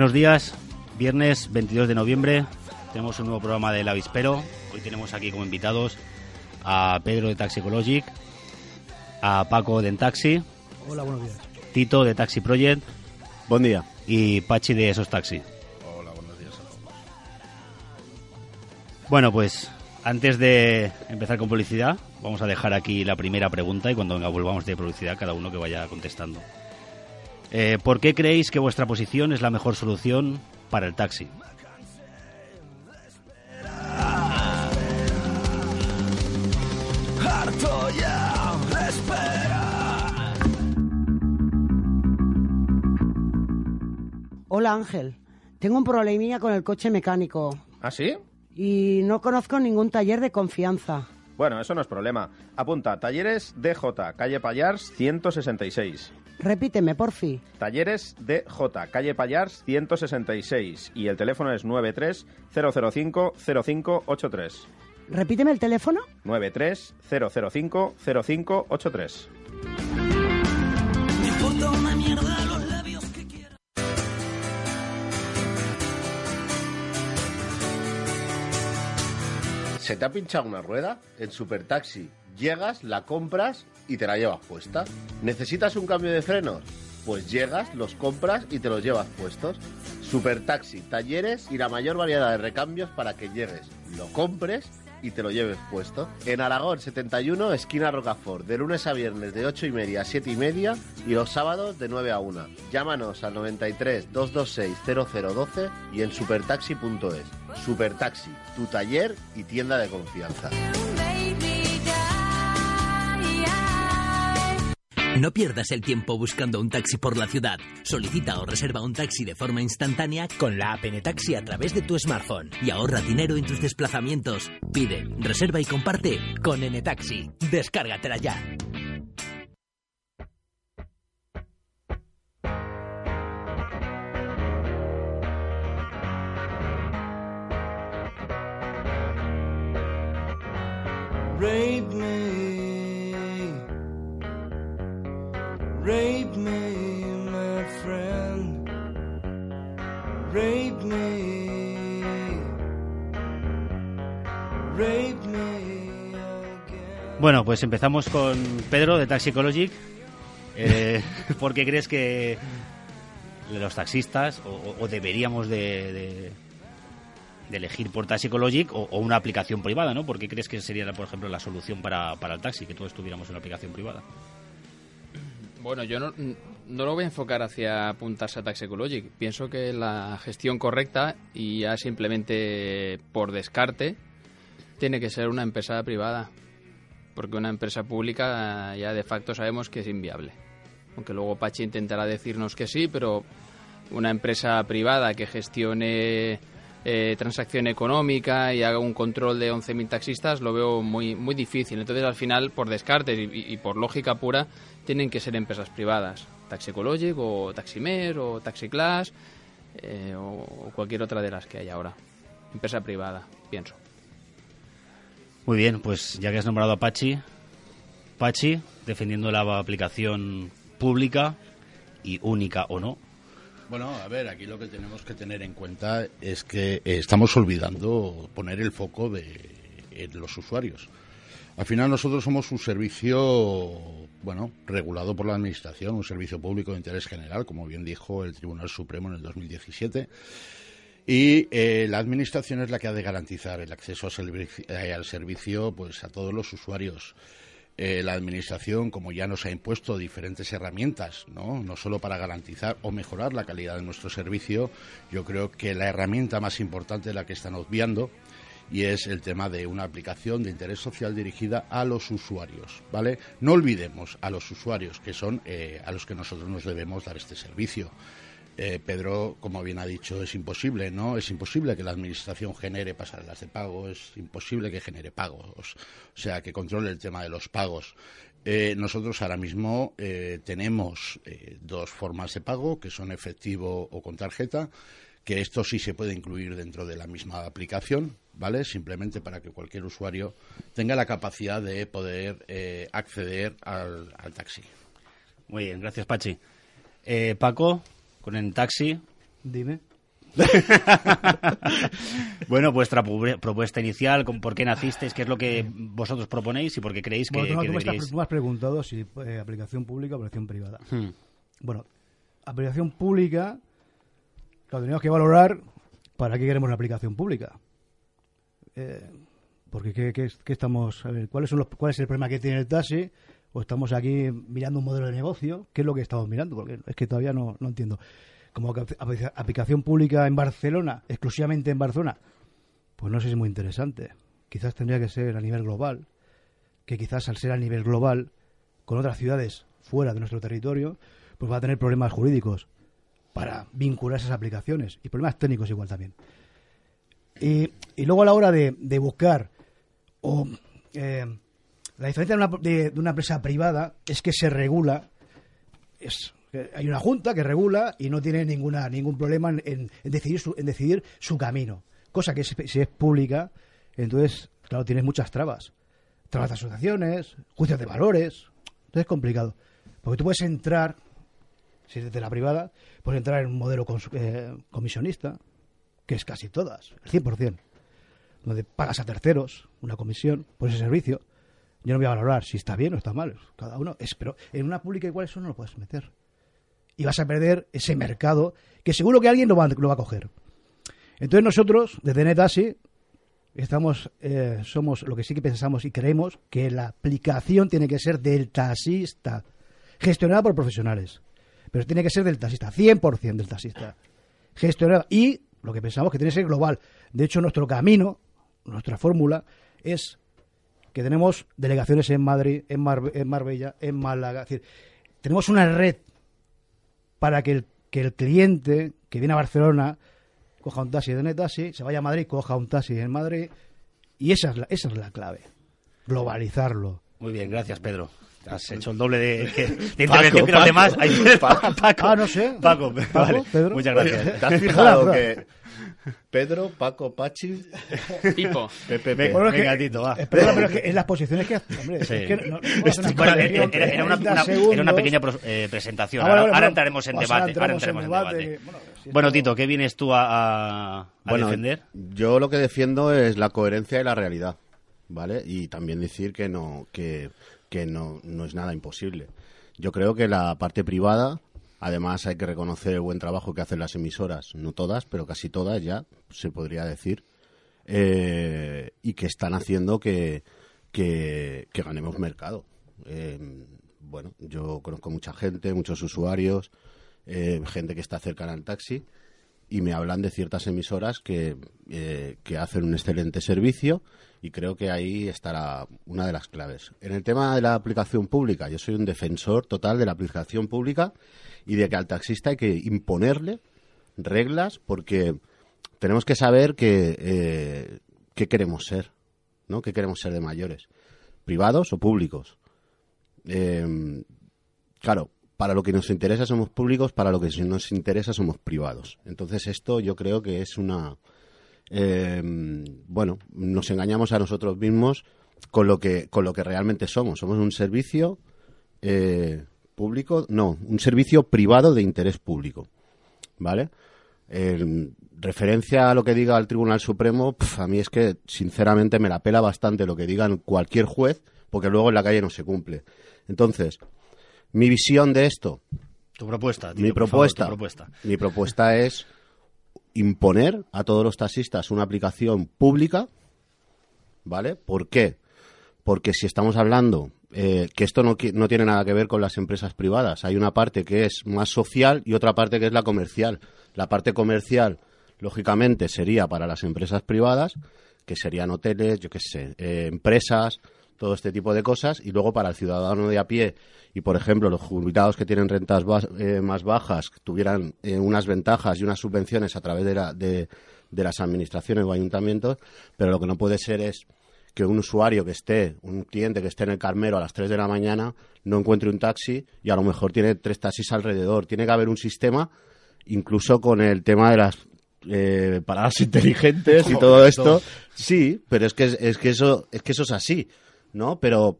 Buenos días, viernes 22 de noviembre. Tenemos un nuevo programa del Avispero. Hoy tenemos aquí como invitados a Pedro de Taxi Ecologic, a Paco de Entaxi, Hola, buenos días. Tito de Taxi Project Buen día. y Pachi de Esos Taxi. Hola, buenos días a todos. Bueno, pues antes de empezar con publicidad, vamos a dejar aquí la primera pregunta y cuando venga volvamos de publicidad, cada uno que vaya contestando. Eh, ¿Por qué creéis que vuestra posición es la mejor solución para el taxi? Hola, Ángel. Tengo un problemilla con el coche mecánico ¿Ah, sí? y no conozco ningún taller de confianza. Bueno, eso no es problema. Apunta, Talleres DJ, calle Payars 166. Repíteme, porfi. Talleres DJ, calle Payars 166. Y el teléfono es 93 005 0583. Repíteme el teléfono. 93 005 0583. Me importa una mierda los labios que quieran. ¿Se te ha pinchado una rueda? En Supertaxi llegas, la compras y te la llevas puesta. ¿Necesitas un cambio de frenos? Pues llegas, los compras y te los llevas puestos. Supertaxi, talleres y la mayor variedad de recambios para que llegues, lo compres y te lo lleves puesto. En Aragón 71, esquina Rocafort, de lunes a viernes de 8 y media a 7 y media y los sábados de 9 a 1. Llámanos al 93 226 0012 y en supertaxi.es. Supertaxi, tu taller y tienda de confianza. No pierdas el tiempo buscando un taxi por la ciudad. Solicita o reserva un taxi de forma instantánea con la app Taxi a través de tu smartphone y ahorra dinero en tus desplazamientos. Pide, reserva y comparte con Ntaxi. Descárgatela ya. Rape me, my friend. Rape me, rape me. Bueno, pues empezamos con Pedro de Taxi Ecologic. Eh, ¿Por qué crees que los taxistas o, o- deberíamos de, de- de elegir por Taxi Ecologic o, o una aplicación privada, ¿no? ¿Por qué crees que sería, por ejemplo, la solución para, para el taxi, que todos tuviéramos una aplicación privada? Bueno, yo no, no lo voy a enfocar hacia apuntarse a Tax Ecologic. Pienso que la gestión correcta y ya simplemente por descarte tiene que ser una empresa privada. Porque una empresa pública ya de facto sabemos que es inviable. Aunque luego Pachi intentará decirnos que sí, pero una empresa privada que gestione eh, transacción económica y haga un control de 11.000 taxistas lo veo muy, muy difícil. Entonces, al final, por descarte y, por lógica pura, tienen que ser empresas privadas. Taxi Ecologic o Taximer o Taxiclass eh, o cualquier otra de las que hay ahora. Empresa privada, pienso. Muy bien, pues ya que has nombrado a Pachi, Pachi, defendiendo la aplicación pública y única o no. Bueno, a ver, aquí lo que tenemos que tener en cuenta es que eh, estamos olvidando poner el foco de, los usuarios. Al final nosotros somos un servicio, bueno, regulado por la Administración, un servicio público de interés general, como bien dijo el Tribunal Supremo en el 2017. Y eh, la Administración es la que ha de garantizar el acceso al, eh, servicio pues, a todos los usuarios. Eh, la Administración, como ya nos ha impuesto diferentes herramientas, ¿no? no solo para garantizar o mejorar la calidad de nuestro servicio, yo creo que la herramienta más importante la que están obviando y es el tema de una aplicación de interés social dirigida a los usuarios, ¿vale? No olvidemos a los usuarios que son eh, a los que nosotros nos debemos dar este servicio. Eh, Pedro, como bien ha dicho, es imposible, ¿no? Es imposible que la administración genere pasarelas de pago, es imposible que genere pagos, o sea, que controle el tema de los pagos. Eh, nosotros ahora mismo tenemos dos formas de pago, que son efectivo o con tarjeta, que esto sí se puede incluir dentro de la misma aplicación, ¿vale? Simplemente para que cualquier usuario tenga la capacidad de poder eh, acceder al, taxi. Muy bien, gracias Pachi. Eh, Paco, con el taxi. Dime. bueno, vuestra propuesta inicial, ¿por qué nacisteis? ¿Qué es lo que vosotros proponéis y por qué creéis que, bueno, tú, me has preguntado si eh, aplicación pública o aplicación privada. Hmm. Bueno, aplicación pública, lo tenemos que valorar para qué queremos una aplicación pública. Eh, porque ¿qué, estamos, ¿cuáles son los, ¿cuál es el problema que tiene el taxi? ¿O estamos aquí mirando un modelo de negocio? ¿Qué es lo que estamos mirando? Porque es que todavía no, no entiendo. Como aplicación pública en Barcelona, exclusivamente en Barcelona, pues no sé si es muy interesante. Quizás tendría que ser a nivel global, que quizás al ser a nivel global, con otras ciudades fuera de nuestro territorio, pues va a tener problemas jurídicos para vincular esas aplicaciones y problemas técnicos igual también. Y, luego a la hora de, buscar o eh, la diferencia de una, empresa privada es que se regula, es, hay una junta que regula y no tiene ninguna ningún problema en, decidir, su, en decidir su camino. Cosa que si, es pública, entonces, claro, tienes muchas trabas. Trabas de asociaciones, juicios de valores. Entonces es complicado. Porque tú puedes entrar, si es de la privada, puedes entrar en un modelo eh, comisionista, que es casi todas, el 100%, donde pagas a terceros una comisión por ese servicio. Yo no voy a valorar si está bien o está mal, cada uno es, pero en una pública igual eso no lo puedes meter. Y vas a perder ese mercado que seguro que alguien lo va, lo va a coger. Entonces nosotros, desde Netasi, estamos, eh, somos lo que sí que pensamos y creemos que la aplicación tiene que ser del taxista, gestionada por profesionales. Pero tiene que ser del taxista, 100% del taxista. Gestionada y lo que pensamos que tiene que ser global. De hecho, nuestro camino, nuestra fórmula, es que tenemos delegaciones en Madrid, en, en Marbella, en Málaga. Es decir, tenemos una red para que el, que el cliente que viene a Barcelona coja un taxi de Netaxi, se vaya a Madrid, coja un taxi en Madrid. Y esa es la, esa es la clave, globalizarlo. Muy bien, gracias Pedro. Has hecho el doble de, de intervención que los demás. Paco, Ah, no sé. Paco, vale. Pedro. Muchas gracias. ¿Te has fijado que Pedro, Paco, Pachi, Pipo, Pepe, Venga, gatito, va. Espera, pero es que en las posiciones que hombre, es que no, no bueno, era, era, una, una, era, una, pequeña eh, presentación. Ah, ahora, ahora, entraremos en debate. Ahora entraremos en debate. En debate. Bueno, si bueno, Tito, ¿qué vienes tú a, a, a bueno, defender? Yo lo que defiendo es la coherencia y la realidad, ¿vale? Y también decir que no que que no, no es nada imposible. Yo creo que la parte privada, además hay que reconocer el buen trabajo que hacen las emisoras, no todas, pero casi todas ya, se podría decir, eh, y que están haciendo que, que, ganemos mercado. Eh, bueno, yo conozco mucha gente, muchos usuarios, eh, gente que está cercana al taxi, y me hablan de ciertas emisoras que, que hacen un excelente servicio y creo que ahí estará una de las claves. En el tema de la aplicación pública, yo soy un defensor total de la aplicación pública y de que al taxista hay que imponerle reglas porque tenemos que saber que, eh, qué queremos ser, ¿no? ¿Qué queremos ser de mayores? ¿Privados o públicos? Eh, claro, para lo que nos interesa somos públicos, para lo que nos interesa somos privados. Entonces esto yo creo que es una eh, bueno, nos engañamos a nosotros mismos con lo que, con lo que realmente somos. Somos un servicio eh, público, no, un servicio privado de interés público. ¿Vale? En referencia a lo que diga el Tribunal Supremo, a mí es que sinceramente me la pela bastante lo que digan cualquier juez, porque luego en la calle no se cumple. Entonces, mi visión de esto. Tu propuesta. mi propuesta. Mi propuesta es imponer a todos los taxistas una aplicación pública, ¿vale? ¿Por qué? Porque si estamos hablando eh, que esto no, no tiene nada que ver con las empresas privadas. Hay una parte que es más social y otra parte que es la comercial. La parte comercial, lógicamente, sería para las empresas privadas, que serían hoteles, yo qué sé, eh, empresas, todo este tipo de cosas, y luego para el ciudadano de a pie y, por ejemplo, los jubilados que tienen rentas bas- eh, más bajas, tuvieran eh, unas ventajas y unas subvenciones a través de, la- de- de las administraciones o ayuntamientos, pero lo que no puede ser es que un usuario que esté, un cliente que esté en el Carmero a las 3 de la mañana, no encuentre un taxi y a lo mejor tiene tres taxis alrededor. Tiene que haber un sistema, incluso con el tema de las eh, paradas inteligentes y todo esto. Sí, pero es que, es que eso es que eso es así, ¿no? Pero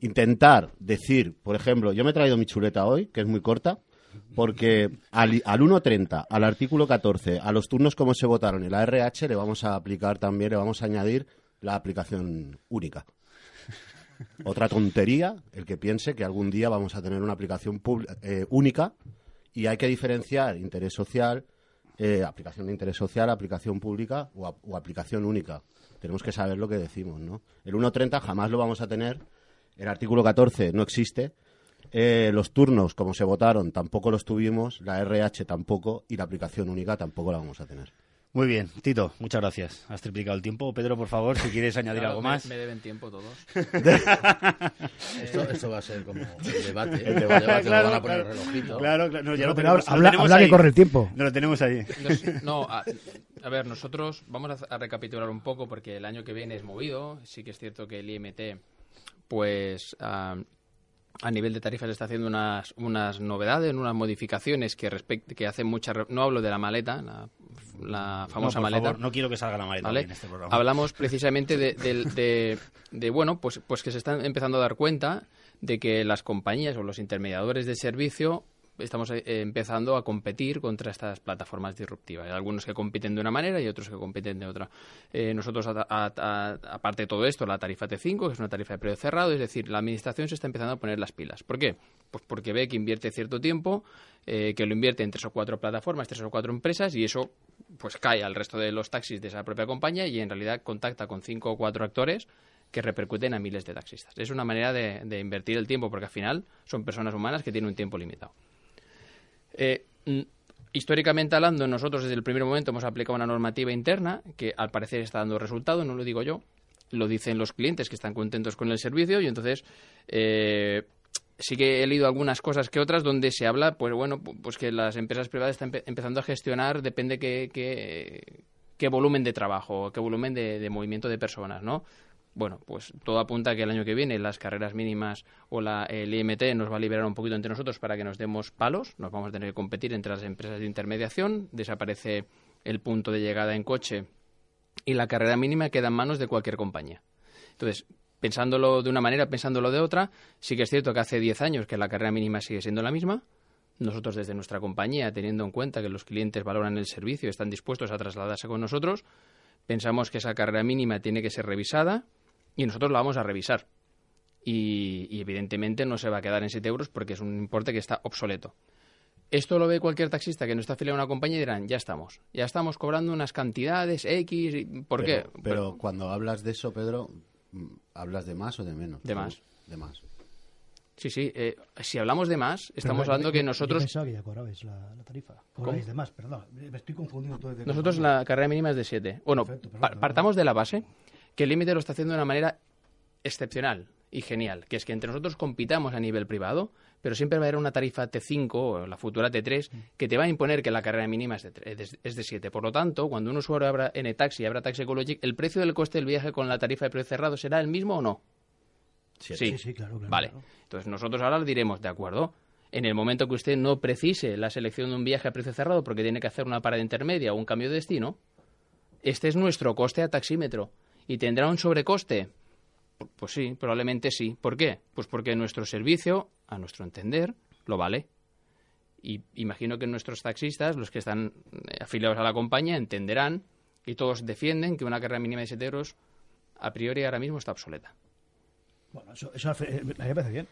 intentar decir, por ejemplo, yo me he traído mi chuleta hoy, que es muy corta, porque al, al 1.30, al artículo 14, a los turnos como se votaron en la RH, le vamos a aplicar también, le vamos a añadir la aplicación única. Otra tontería, el que piense que algún día vamos a tener una aplicación eh, única y hay que diferenciar interés social, eh, aplicación de interés social, aplicación pública o aplicación única. Tenemos que saber lo que decimos, ¿no? El 1.30 jamás lo vamos a tener, el artículo 14 no existe, eh, los turnos, como se votaron, tampoco los tuvimos, la RH tampoco y la aplicación única tampoco la vamos a tener. Muy bien, Tito, muchas gracias. Has triplicado el tiempo. Pedro, por favor, si quieres añadir Claro, algo me- más. Me deben tiempo todos. Esto, esto va a ser como el debate. El El debate, debate, claro, van a poner claro. el relojito. Claro, claro, no, ya No, lo tenemos- habla- lo tenemos habla que corre el tiempo. No lo tenemos ahí. Nos- no, a, a ver, nosotros vamos a, a recapitular un poco porque el año que viene es movido. Sí que es cierto que el IMT, pues a, a nivel de tarifas está haciendo unas, unas novedades, unas modificaciones que respect- que hacen mucha. re- No hablo de la maleta, la, la famosa no, por maleta. favor, no quiero que salga la maleta en este programa. Hablamos precisamente de, del- de- de, bueno, pues, pues que se están empezando a dar cuenta de que las compañías o los intermediadores de servicio estamos eh, empezando a competir contra estas plataformas disruptivas. Hay algunos que compiten de una manera y otros que compiten de otra. Eh, nosotros, aparte de todo esto, la tarifa T5, que es una tarifa de precio cerrado, es decir, la administración se está empezando a poner las pilas. ¿Por qué? Pues porque ve que invierte cierto tiempo, eh, que lo invierte en tres o cuatro plataformas, tres o cuatro empresas y eso pues cae al resto de los taxis de esa propia compañía y en realidad contacta con cinco o cuatro actores que repercuten a miles de taxistas. Es una manera de invertir el tiempo porque al final son personas humanas que tienen un tiempo limitado. Eh, históricamente hablando, nosotros desde el primer momento hemos aplicado una normativa interna que al parecer está dando resultado, no lo digo yo, lo dicen los clientes que están contentos con el servicio y entonces eh, sí que he leído algunas cosas que otras donde se habla, pues bueno, pu- pues que las empresas privadas están empe- empezando a gestionar, depende qué, qué, qué volumen de trabajo, qué volumen de, de movimiento de personas, ¿no? Bueno, pues todo apunta a que el año que viene las carreras mínimas o la, el IMT nos va a liberar un poquito entre nosotros para que nos demos palos. Nos vamos a tener que competir entre las empresas de intermediación. Desaparece el punto de llegada en coche y la carrera mínima queda en manos de cualquier compañía. Entonces, pensándolo de una manera, pensándolo de otra, sí que es cierto que hace 10 años que la carrera mínima sigue siendo la misma. Nosotros desde nuestra compañía, teniendo en cuenta que los clientes valoran el servicio y están dispuestos a trasladarse con nosotros, pensamos que esa carrera mínima tiene que ser revisada y nosotros la vamos a revisar. Y, y evidentemente no se va a quedar en 7 euros porque es un importe que está obsoleto. Esto lo ve cualquier taxista que no está afiliado a una compañía y dirán, ya estamos, ya estamos cobrando unas cantidades X. y- ¿Por qué? Pero, pero cuando hablas de eso, Pedro, mm, ¿hablas de más o de menos? De más. De más. Sí, sí. eh, si hablamos de más, estamos Pero, hablando yo- que yo nosotros... pensaba que ya cobrabais la, la tarifa. Cobráis de más, perdón. Me estoy confundiendo todo. de Nosotros la carrera mínima es de 7. Bueno, Perfecto, perfecto, pa- perfecto. partamos de la base que el límite lo está haciendo de una manera excepcional y genial, que es que entre nosotros compitamos a nivel privado, pero siempre va a haber una tarifa T5 o la futura T3 que te va a imponer que la carrera mínima es de, tre- es- es de 7. Por lo tanto, cuando un usuario abra N-Taxi y abra Taxi Ecologic, ¿el precio del coste del viaje con la tarifa de precio cerrado será el mismo o no? Sí, Sí, sí, claro, claro, Vale. claro. Entonces nosotros ahora le diremos, de acuerdo, en el momento que usted no precise la selección de un viaje a precio cerrado porque tiene que hacer una parada intermedia o un cambio de destino, este es nuestro coste a taxímetro. ¿Y tendrá un sobrecoste? Pu- Pues sí, probablemente sí. ¿Por qué? Pues porque nuestro servicio, a nuestro entender, lo vale. Y imagino que nuestros taxistas, los que están eh, afiliados a la compañía, entenderán y todos defienden que una carrera mínima de 7 euros a priori ahora mismo está obsoleta. Bueno, eso, eso eh, a mí me parece bien.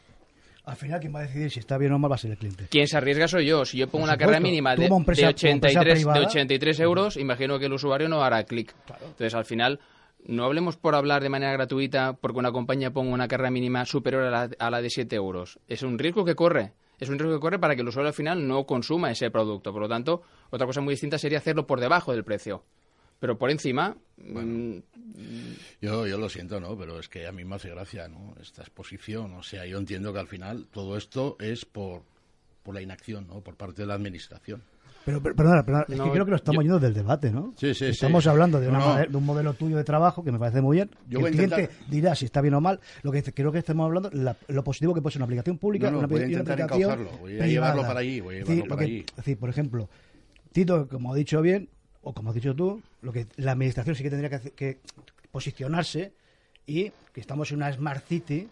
Al final, quien va a decidir si está bien o mal va a ser el cliente. Quien se arriesga soy yo. Si yo pongo una carrera mínima de, como empresa- de como empresa 83, de privada- 83 euros, imagino que el usuario no hará clic. Entonces, al final, no hablemos por hablar de manera gratuita porque una compañía ponga una carga mínima superior a la, a la de 7 euros. Es un riesgo que corre. Es un riesgo que corre para que el usuario al final no consuma ese producto. Por lo tanto, otra cosa muy distinta sería hacerlo por debajo del precio. Pero por encima, mm, Yo, yo lo siento, ¿no? Pero es que a mí me hace gracia, ¿no? Esta exposición. O sea, yo entiendo que al final todo esto es por, por la inacción, ¿no? Por parte de la administración. Pero, pero- perdona, perdona, es que No, creo que lo estamos yo- yendo del debate, ¿no? Sí, sí, sí. Estamos hablando de, una No, no. mode- de un modelo tuyo de trabajo que me parece muy bien. Yo que el intentar- cliente dirá si está bien o mal. Lo que creo que estamos hablando, la- lo positivo que puede ser una aplicación pública, No, no, una, voy a y una intentar aplicación voy a privada. llevarlo para allí, voy a Es llevarlo decir, para lo que- allí. Es decir, por ejemplo, Tito, como ha dicho bien, o como has dicho tú, lo que la administración sí que tendría que, hacer- que posicionarse y que estamos en una Smart City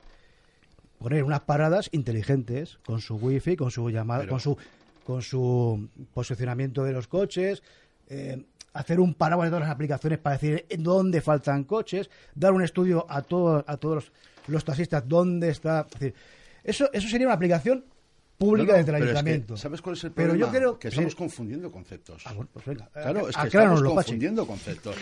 poner unas paradas inteligentes con su wifi, con su llamada, Pero- con su con su posicionamiento de los coches, eh, hacer un paraguas de todas las aplicaciones para decir dónde faltan coches, dar un estudio a todos a todos los, los taxistas dónde está, es decir, eso eso sería una aplicación pública No, no, desde el pero es que, ayuntamiento. ¿Sabes cuál es el Pero problema? yo creo que estamos confundiendo conceptos. Ah, bueno, pues venga. Claro, es que estamos confundiendo conceptos.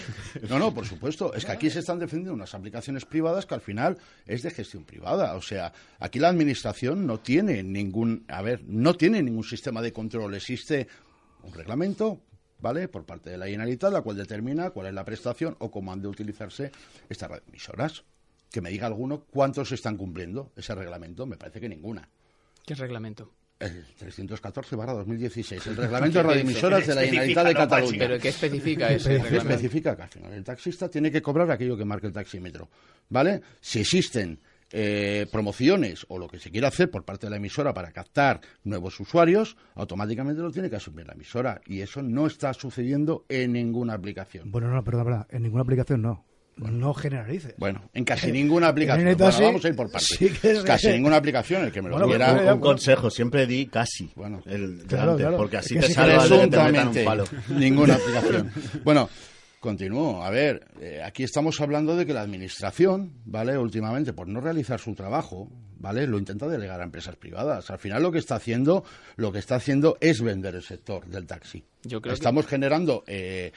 No, no, por supuesto. Es que aquí se están defendiendo unas aplicaciones privadas que al final es de gestión privada. O sea, aquí la administración no tiene ningún, a ver, no tiene ningún sistema de control. Existe un reglamento, ¿vale? Por parte de la Generalitat, la cual determina cuál es la prestación o cómo han de utilizarse estas radioemisoras. Que me diga alguno cuántos están cumpliendo ese reglamento. Me parece que ninguna. ¿Qué reglamento? El 314 barra 2016, el reglamento de radioemisoras de la Generalitat de. Cataluña. ¿Pero qué especifica ese reglamento? Especifica que al final el taxista tiene que cobrar aquello que marca el taxímetro, ¿vale? Si existen eh, promociones o lo que se quiera hacer por parte de la emisora para captar nuevos usuarios, automáticamente lo tiene que asumir la emisora y eso no está sucediendo en ninguna aplicación. Bueno, no, perdón, en ninguna aplicación no. No generalice. Bueno, en casi ninguna aplicación. neta, Bueno, sí. vamos a ir por partes. Sí que es- Casi ninguna aplicación, el que me lo Bueno, quiera... pues, Un, un consejo, siempre di casi. Bueno. el, Claro, delante, claro. Porque así Es que te un palo. ninguna aplicación. Bueno, continúo. A ver, eh, aquí estamos hablando de que la administración, ¿vale? Últimamente, por no realizar su trabajo, ¿vale? Lo intenta delegar a empresas privadas. Al final lo que está haciendo, lo que está haciendo es vender el sector del taxi. Yo creo que- estamos generando eh,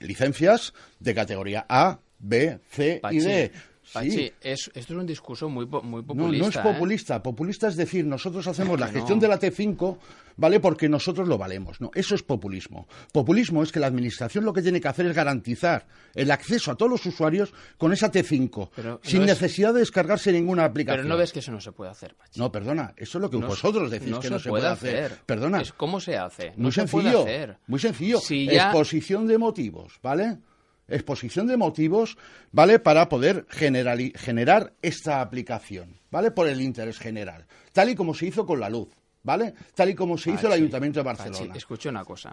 licencias de categoría A, B, C y Pachi, D. Pachi, Sí. es- esto es un discurso muy, muy No, populista. no es ¿eh? populista. Populista es decir, nosotros hacemos la gestión no. de la T5, ¿vale? Porque nosotros lo valemos. No, eso es populismo. Populismo es que la administración lo que tiene que hacer es garantizar el acceso a todos los usuarios con esa T5, Pero sin no es- necesidad de descargarse ninguna aplicación. Pero no ves que eso no se puede hacer, Pachi. No, perdona, eso es lo que No vosotros decís que no se puede hacer. Perdona. Es ¿Cómo se hace? Muy no se puede sencillo. hacer. Muy sencillo. Si ya- Exposición de motivos, ¿vale? Exposición de motivos, ¿vale? Para poder generar esta aplicación, ¿vale? Por el interés general. Tal y como se hizo con la luz, ¿vale? Tal y como se hizo el Pachi, Ayuntamiento de Pachi, Barcelona. escucha una cosa.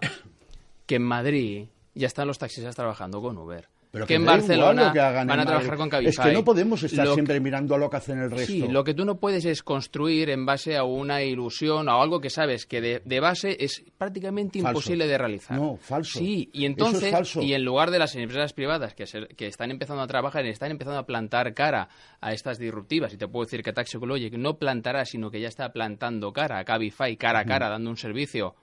Que en Madrid ya están los taxistas trabajando con Uber. Pero que, que en Barcelona lo que hagan van a trabajar con Cabify. Es que no podemos estar Lo siempre mirando a lo que hacen el resto. Sí, lo que tú no puedes es construir en base a una ilusión o algo que sabes que de, de base es prácticamente Falso. imposible de realizar. No, falso. Sí, y entonces, es falso. y en lugar de las empresas privadas que, se- que están empezando a trabajar, están empezando a plantar cara a estas disruptivas, y te puedo decir que Taxi Ecologic no plantará, sino que ya está plantando cara a Cabify, cara a cara, dando un servicio,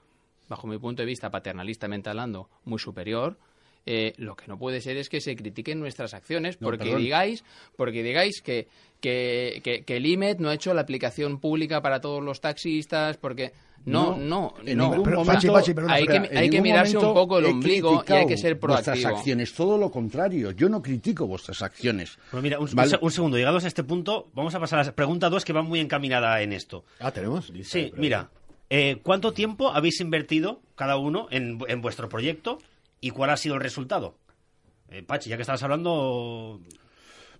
bajo mi punto de vista, paternalistamente hablando, muy superior. Eh, lo que no puede ser es que se critiquen nuestras acciones No, porque perdón. digáis porque digáis que, que, que, que el IMET no ha hecho la aplicación pública para todos los taxistas porque no, no, en no. ningún Pero, momento, Pachi, Pachi, perdona, hay que, en hay que mirarse un poco el ombligo y hay que ser proactivo. Vuestras acciones, todo lo contrario. Yo no critico vuestras acciones. Bueno, mira, un, Vale. un segundo, llegados a este punto, vamos a pasar a la pregunta 2 que va muy encaminada en esto. Ah, tenemos. lista Sí, mira, eh, ¿cuánto tiempo habéis invertido cada uno en, en vuestro proyecto y cuál ha sido el resultado? Eh, Pachi, ya que estabas hablando,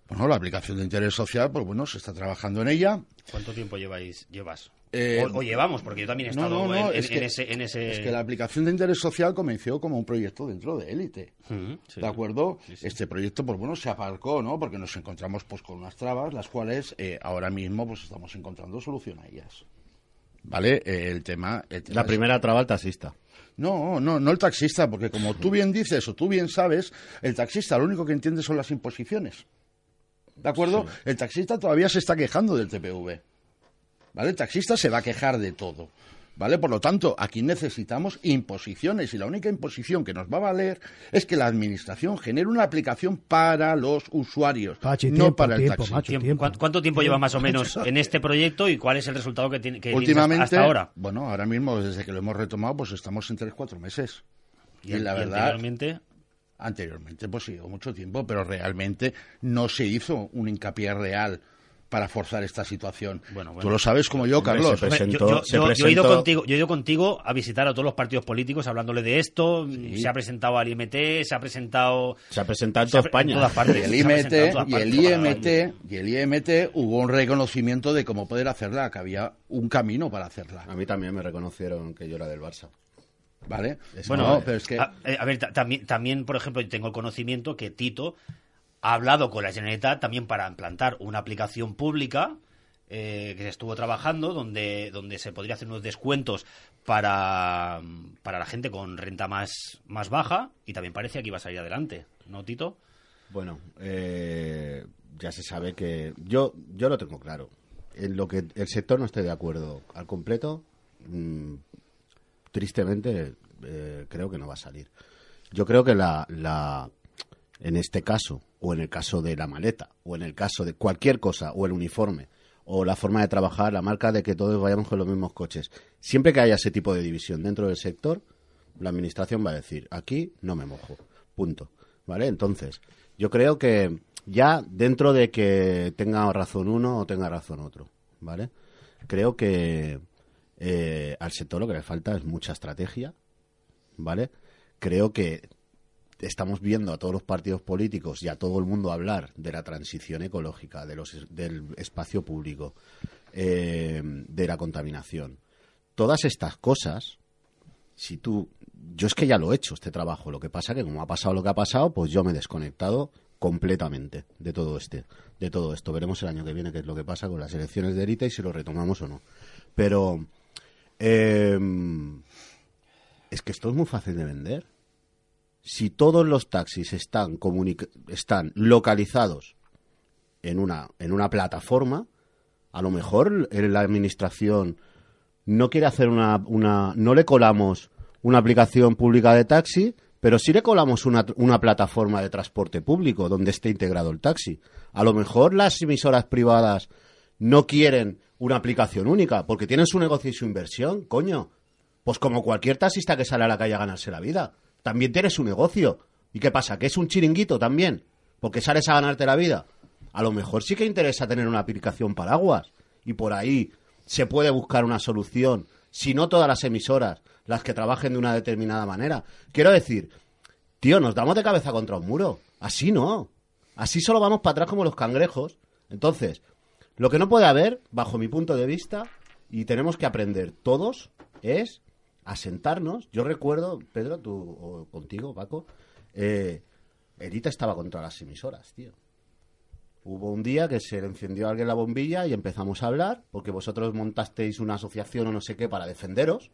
Bueno, la aplicación de interés social, pues bueno, se está trabajando en ella. ¿cuánto tiempo lleváis, llevas? Eh, o, o llevamos, porque yo también he estado no, no, en, en- es que- en ese, en ese- Es que la aplicación de interés social comenzó como un proyecto dentro de élite. Sí. ¿De acuerdo? Este proyecto, pues bueno, se aparcó, ¿no? Porque nos encontramos pues con unas trabas, las cuales eh, ahora mismo pues estamos encontrando solución a ellas. ¿Vale? Eh, el tema... el tema La es- primera traba al taxista. No, no, no el taxista, porque como tú bien dices o tú bien sabes, el taxista lo único que entiende son las imposiciones. ¿De acuerdo? El taxista todavía se está quejando del TPV. ¿Vale? El taxista se va a quejar de todo. ¿Vale? Por lo tanto, aquí necesitamos imposiciones y la única imposición que nos va a valer es que la administración genere una aplicación para los usuarios, Pachi, no tiempo, para el tiempo, taxi. macho, Tiempo- tiempo. ¿cuán- ¿Cuánto tiempo lleva más o menos en este proyecto y cuál es el resultado que tiene que Últimamente, hasta ahora? bueno, ahora mismo desde que lo hemos retomado, pues estamos en 3-4 meses. Y, la verdad, anteriormente, Anteriormente, pues sí, mucho tiempo, pero realmente no se hizo un hincapié real para forzar esta situación. Bueno, bueno. Tú lo sabes como yo, Carlos. se presentó- yo, yo- se yo- yo he ido presentó- contigo, yo he ido contigo a visitar a todos los partidos políticos hablándole de esto. Se ha presentado al IMT, se ha presentado. Se ha presentado en toda España. En todas partes. Y el IMT y el IMT y el IMT hubo un reconocimiento de cómo poder hacerla, que había un camino para hacerla, A mí también me reconocieron que yo era del Barça. ¿vale? Bueno, No, pero es que a, eh, a ver, ta- también, también, por ejemplo, yo tengo el conocimiento que Tito ha hablado con la Generalitat también para implantar una aplicación pública eh, que se estuvo trabajando, donde, donde se podría hacer unos descuentos para, para la gente con renta más, más baja y también parecía que iba a salir adelante, ¿no, Tito? Bueno, eh, ya se sabe que yo yo lo tengo claro. En lo que el sector no esté de acuerdo al completo, mm, tristemente eh, creo que no va a salir. Yo creo que la, la en este caso o en el caso de la maleta o en el caso de cualquier cosa o el uniforme o la forma de trabajar, la marca de que todos vayamos con los mismos coches. Siempre que haya ese tipo de división dentro del sector, la administración va a decir, aquí no me mojo, punto. ¿Vale? Entonces, yo creo que ya dentro de que tenga razón uno o tenga razón otro, ¿vale? Creo que eh, al sector lo que le falta es mucha estrategia, ¿vale? Creo que estamos viendo a todos los partidos políticos y a todo el mundo hablar de la transición ecológica, de los, del espacio público, eh, de la contaminación. Todas estas cosas, si tú, yo es que ya lo he hecho este trabajo, lo que pasa que como ha pasado lo que ha pasado, pues yo me he desconectado completamente de todo este, de todo esto. Veremos el año que viene qué es lo que pasa con las elecciones de élite y si lo retomamos o no. Pero eh, es que esto es muy fácil de vender si todos los taxis están, están localizados en una, en una plataforma, a lo mejor la administración no quiere hacer una, una no le colamos una aplicación pública de taxi, pero sí le colamos una, una plataforma de transporte público donde esté integrado el taxi. A lo mejor las emisoras privadas no quieren una aplicación única porque tienen su negocio y su inversión, coño. Pues como cualquier taxista que sale a la calle a ganarse la vida. También tiene su negocio. ¿Y qué pasa? ¿Que es un chiringuito también? Porque sales a ganarte la vida. A lo mejor sí que interesa tener una aplicación paraguas. Y por ahí se puede buscar una solución. Si no todas las emisoras, las que trabajen de una determinada manera. Quiero decir, tío, nos damos de cabeza contra un muro. Así no. Así solo vamos para atrás como los cangrejos. Entonces, lo que no puede haber, bajo mi punto de vista, y tenemos que aprender todos, es a sentarnos. Yo recuerdo, Pedro, tú o contigo, Paco, eh, Erita estaba contra las emisoras, tío. Hubo un día que se le encendió a alguien la bombilla y empezamos a hablar, porque vosotros montasteis una asociación o no sé qué para defenderos.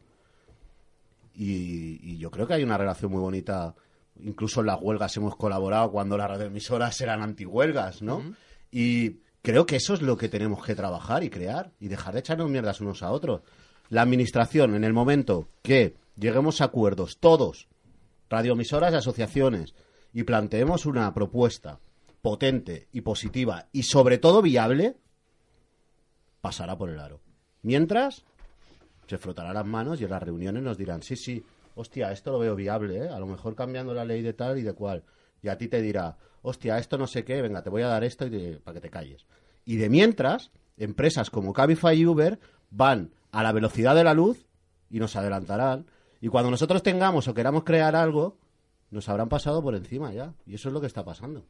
Y, y yo creo que hay una relación muy bonita. Incluso en las huelgas hemos colaborado cuando las radioemisoras eran antihuelgas, ¿no? Y creo que eso es lo que tenemos que trabajar y crear y dejar de echarnos mierdas unos a otros. La administración, en el momento que lleguemos a acuerdos, todos, radioemisoras y asociaciones, y planteemos una propuesta potente y positiva y sobre todo viable, pasará por el aro. Mientras, se frotará las manos y en las reuniones nos dirán, sí, sí, hostia, esto lo veo viable, ¿eh? a lo mejor cambiando la ley de tal y de cual. Y a ti te dirá, hostia, esto no sé qué, venga, te voy a dar esto y te- para que te calles. Y de mientras, empresas como Cabify y Uber van a la velocidad de la luz y nos adelantarán. Y cuando nosotros tengamos o queramos crear algo, nos habrán pasado por encima ya. Y eso es lo que está pasando.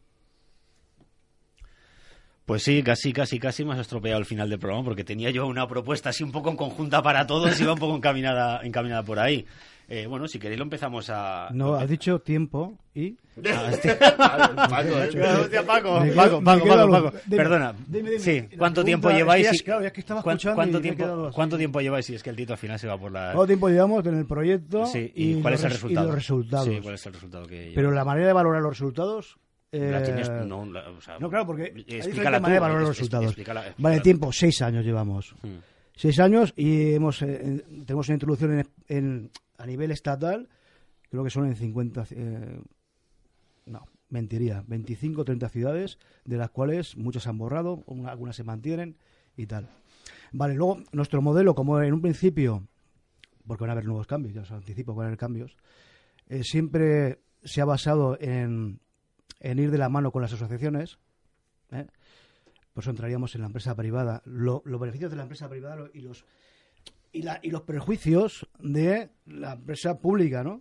Pues sí, casi, casi, casi me has estropeado el final del programa porque tenía yo una propuesta así un poco en conjunta para todos y iba un poco encaminada, encaminada por ahí. Eh, bueno, si queréis lo empezamos a... No, has dicho tiempo y... Ah, este- Paco, Me Paco, me Paco, Paco. Paco. Dime, Perdona. dime, dime. Sí, ¿cuánto tiempo lleváis? es que claro, ya que estaba ¿cuán- escuchando ¿Cuánto he tiempo. ¿Cuánto tiempo lleváis? Si es que el Tito al final se va por la... ¿Cuánto tiempo llevamos en el proyecto? Sí, ¿y, cuál los es el res- resultado? Y los resultados. Sí, ¿cuál es el resultado que Pero la manera de valorar los resultados... La eh, tienes- no, la- o sea, no, claro, porque manera de valorar los es- es- resultados. explícala- vale, tiempo, seis años llevamos. Hmm. Seis años y hemos eh, en- tenemos una introducción en, en- a nivel estatal, creo que son en 50, eh, no, mentiría, 25 o 30 ciudades, de las cuales muchas se han borrado, una- algunas se mantienen y tal. Vale, luego nuestro modelo, como en un principio, porque van a haber nuevos cambios, ya os anticipo, van a haber cambios, eh, siempre se ha basado en, en ir de la mano con las asociaciones, ¿eh? por eso entraríamos en la empresa privada. Lo- los beneficios de la empresa privada y los y, la- y los prejuicios de la empresa pública, ¿no?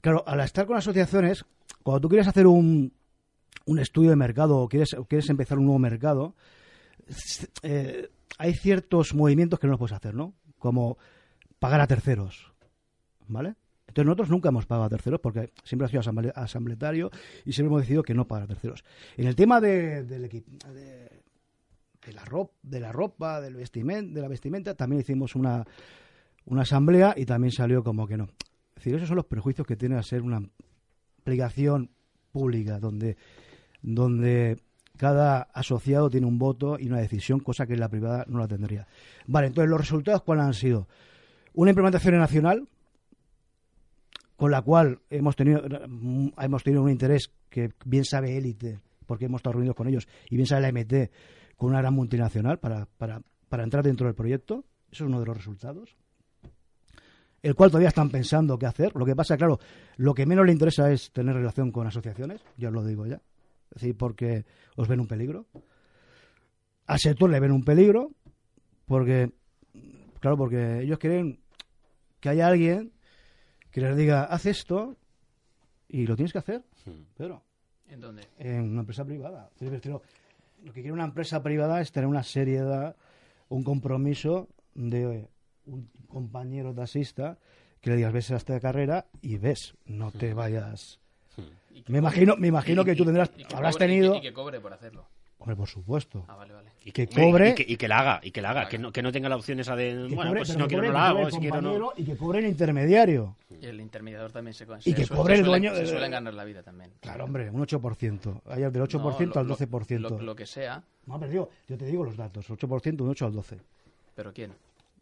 Claro, al estar con asociaciones, cuando tú quieres hacer un, un estudio de mercado o quieres, o quieres empezar un nuevo mercado, eh, hay ciertos movimientos que no los puedes hacer, ¿no? Como pagar a terceros, ¿vale? Entonces nosotros nunca hemos pagado a terceros porque siempre ha sido asamble- asambletario y siempre hemos decidido que no pagar a terceros. En el tema de, del equipo, de, la ropa, de la del vestimenta, también hicimos una, asamblea y también salió como que no. Es decir, esos son los prejuicios que tiene a ser una aplicación pública donde, donde cada asociado tiene un voto y una decisión, cosa que en la privada no la tendría. Vale, entonces los resultados cuáles han sido? Una implementación nacional con la cual hemos tenido hemos tenido un interés que bien sabe élite porque hemos estado reunidos con ellos y bien sabe la MT con una gran multinacional para, para, para entrar dentro del proyecto. Eso es uno de los resultados. El cual todavía están pensando qué hacer. Lo que pasa claro lo que menos le interesa es tener relación con asociaciones ya os lo digo ya. Es decir porque os ven un peligro. Al sector le ven un peligro porque claro porque ellos quieren que haya alguien que les diga, haz esto y lo tienes que hacer, pero ¿En dónde? en una empresa privada. Lo que quiere una empresa privada es tener una seriedad, un compromiso de un compañero taxista que le digas, ves a esta carrera y ves, no te vayas. Que Me cobre. imagino, me imagino Y- que tú tendrás, y que habrás cobre- y que- tenido, Y que cobre por hacerlo. Hombre, por supuesto, Ah, vale, vale. Y que cobre- Y que, y que la haga, y que la haga. Que no, que no tenga la opción esa de. que bueno, cobre- pues si no quiero no la hago, si quiero no. y que cobre el intermediario. Y el intermediador también se Y que cobre el dueño Se suelen ganar la vida también. Claro, hombre, un 8%. Hay del 8% No, al lo- 12%. Lo, lo que sea, No, pero digo, yo te digo los datos, 8%, un 8 al 12. pero ¿quién?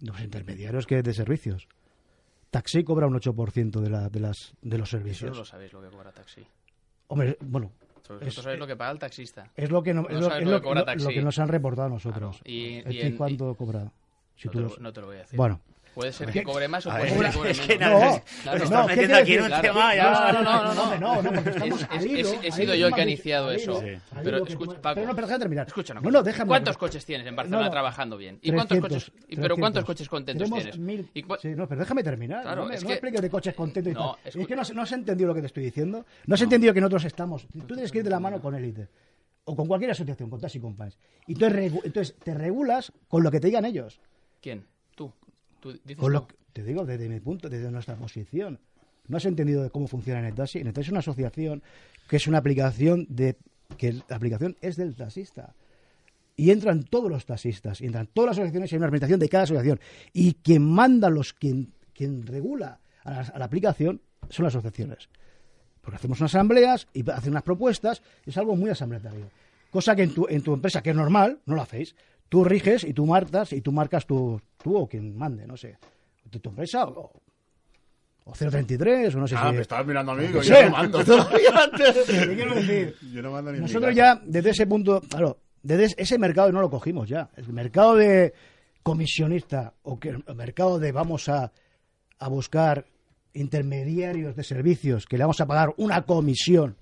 Los intermediarios que de servicios. Taxi cobra un 8% de, la, de, las, de los Eso servicios. no lo sabéis lo que cobra taxi. Hombre, bueno, Vosotros Es- sabéis lo que paga el taxista. es lo que, no, No es lo, es lo lo- que nos han reportado a nosotros. Y- ¿El y Chi en- cuánto cobra? Si No te, lo, no te lo voy a decir. Bueno, Puede ser que cobre más o puede ser que cobre es que menos. no, claro, no, estás ¿qué metiendo aquí en un tema ya. No, no, no, no, no, no, porque estamos Es- al es- hilo, he sido yo el que ha iniciado eso. Pero escucha, Paco, pero no, pero déjame terminar. Escucha No, déjame. ¿Cuántos coches tienes en Barcelona trabajando bien? ¿Y cuántos 300, coches? Pero ¿cuántos 300. coches contentos tienes? mil- ¿Y cua- sí, no, pero déjame terminar. Claro, no me, es no que- expliques de coches contentos y No, tal. Es que no, has- no has entendido lo que te estoy diciendo. No has entendido que nosotros estamos. Tú tienes que ir de la mano con élite. O con cualquier asociación, con Taxi Companies. Y entonces, regu- entonces te regulas con lo que te digan ellos. ¿Quién? Tú. Tú dices Con lo tú. que- te digo desde mi punto, desde nuestra posición. No has entendido de cómo funciona NetTaxi. NetTaxi es una asociación que es una aplicación de que la aplicación es del taxista. Y entran todos los taxistas, y entran todas las asociaciones y hay una representación de cada asociación. Y quien manda los, quien, quien regula a la, a la aplicación son las asociaciones. Porque hacemos unas asambleas y hacen unas propuestas, es algo muy asambleario. Cosa que en tu, en tu empresa, que es normal, no lo hacéis. Tú riges y tú marcas y tú marcas tu, tú o quien mande, no sé, de tu empresa o, o 033 o no sé Ah, si... me estabas mirando a mí, yo no mando todavía antes. ¿Qué quiero decir? Yo no mando ni Nosotros ya, desde ese punto, claro, desde es- ese mercado no lo cogimos ya. El mercado de comisionista o que el mercado de vamos a, a buscar intermediarios de servicios que le vamos a pagar una comisión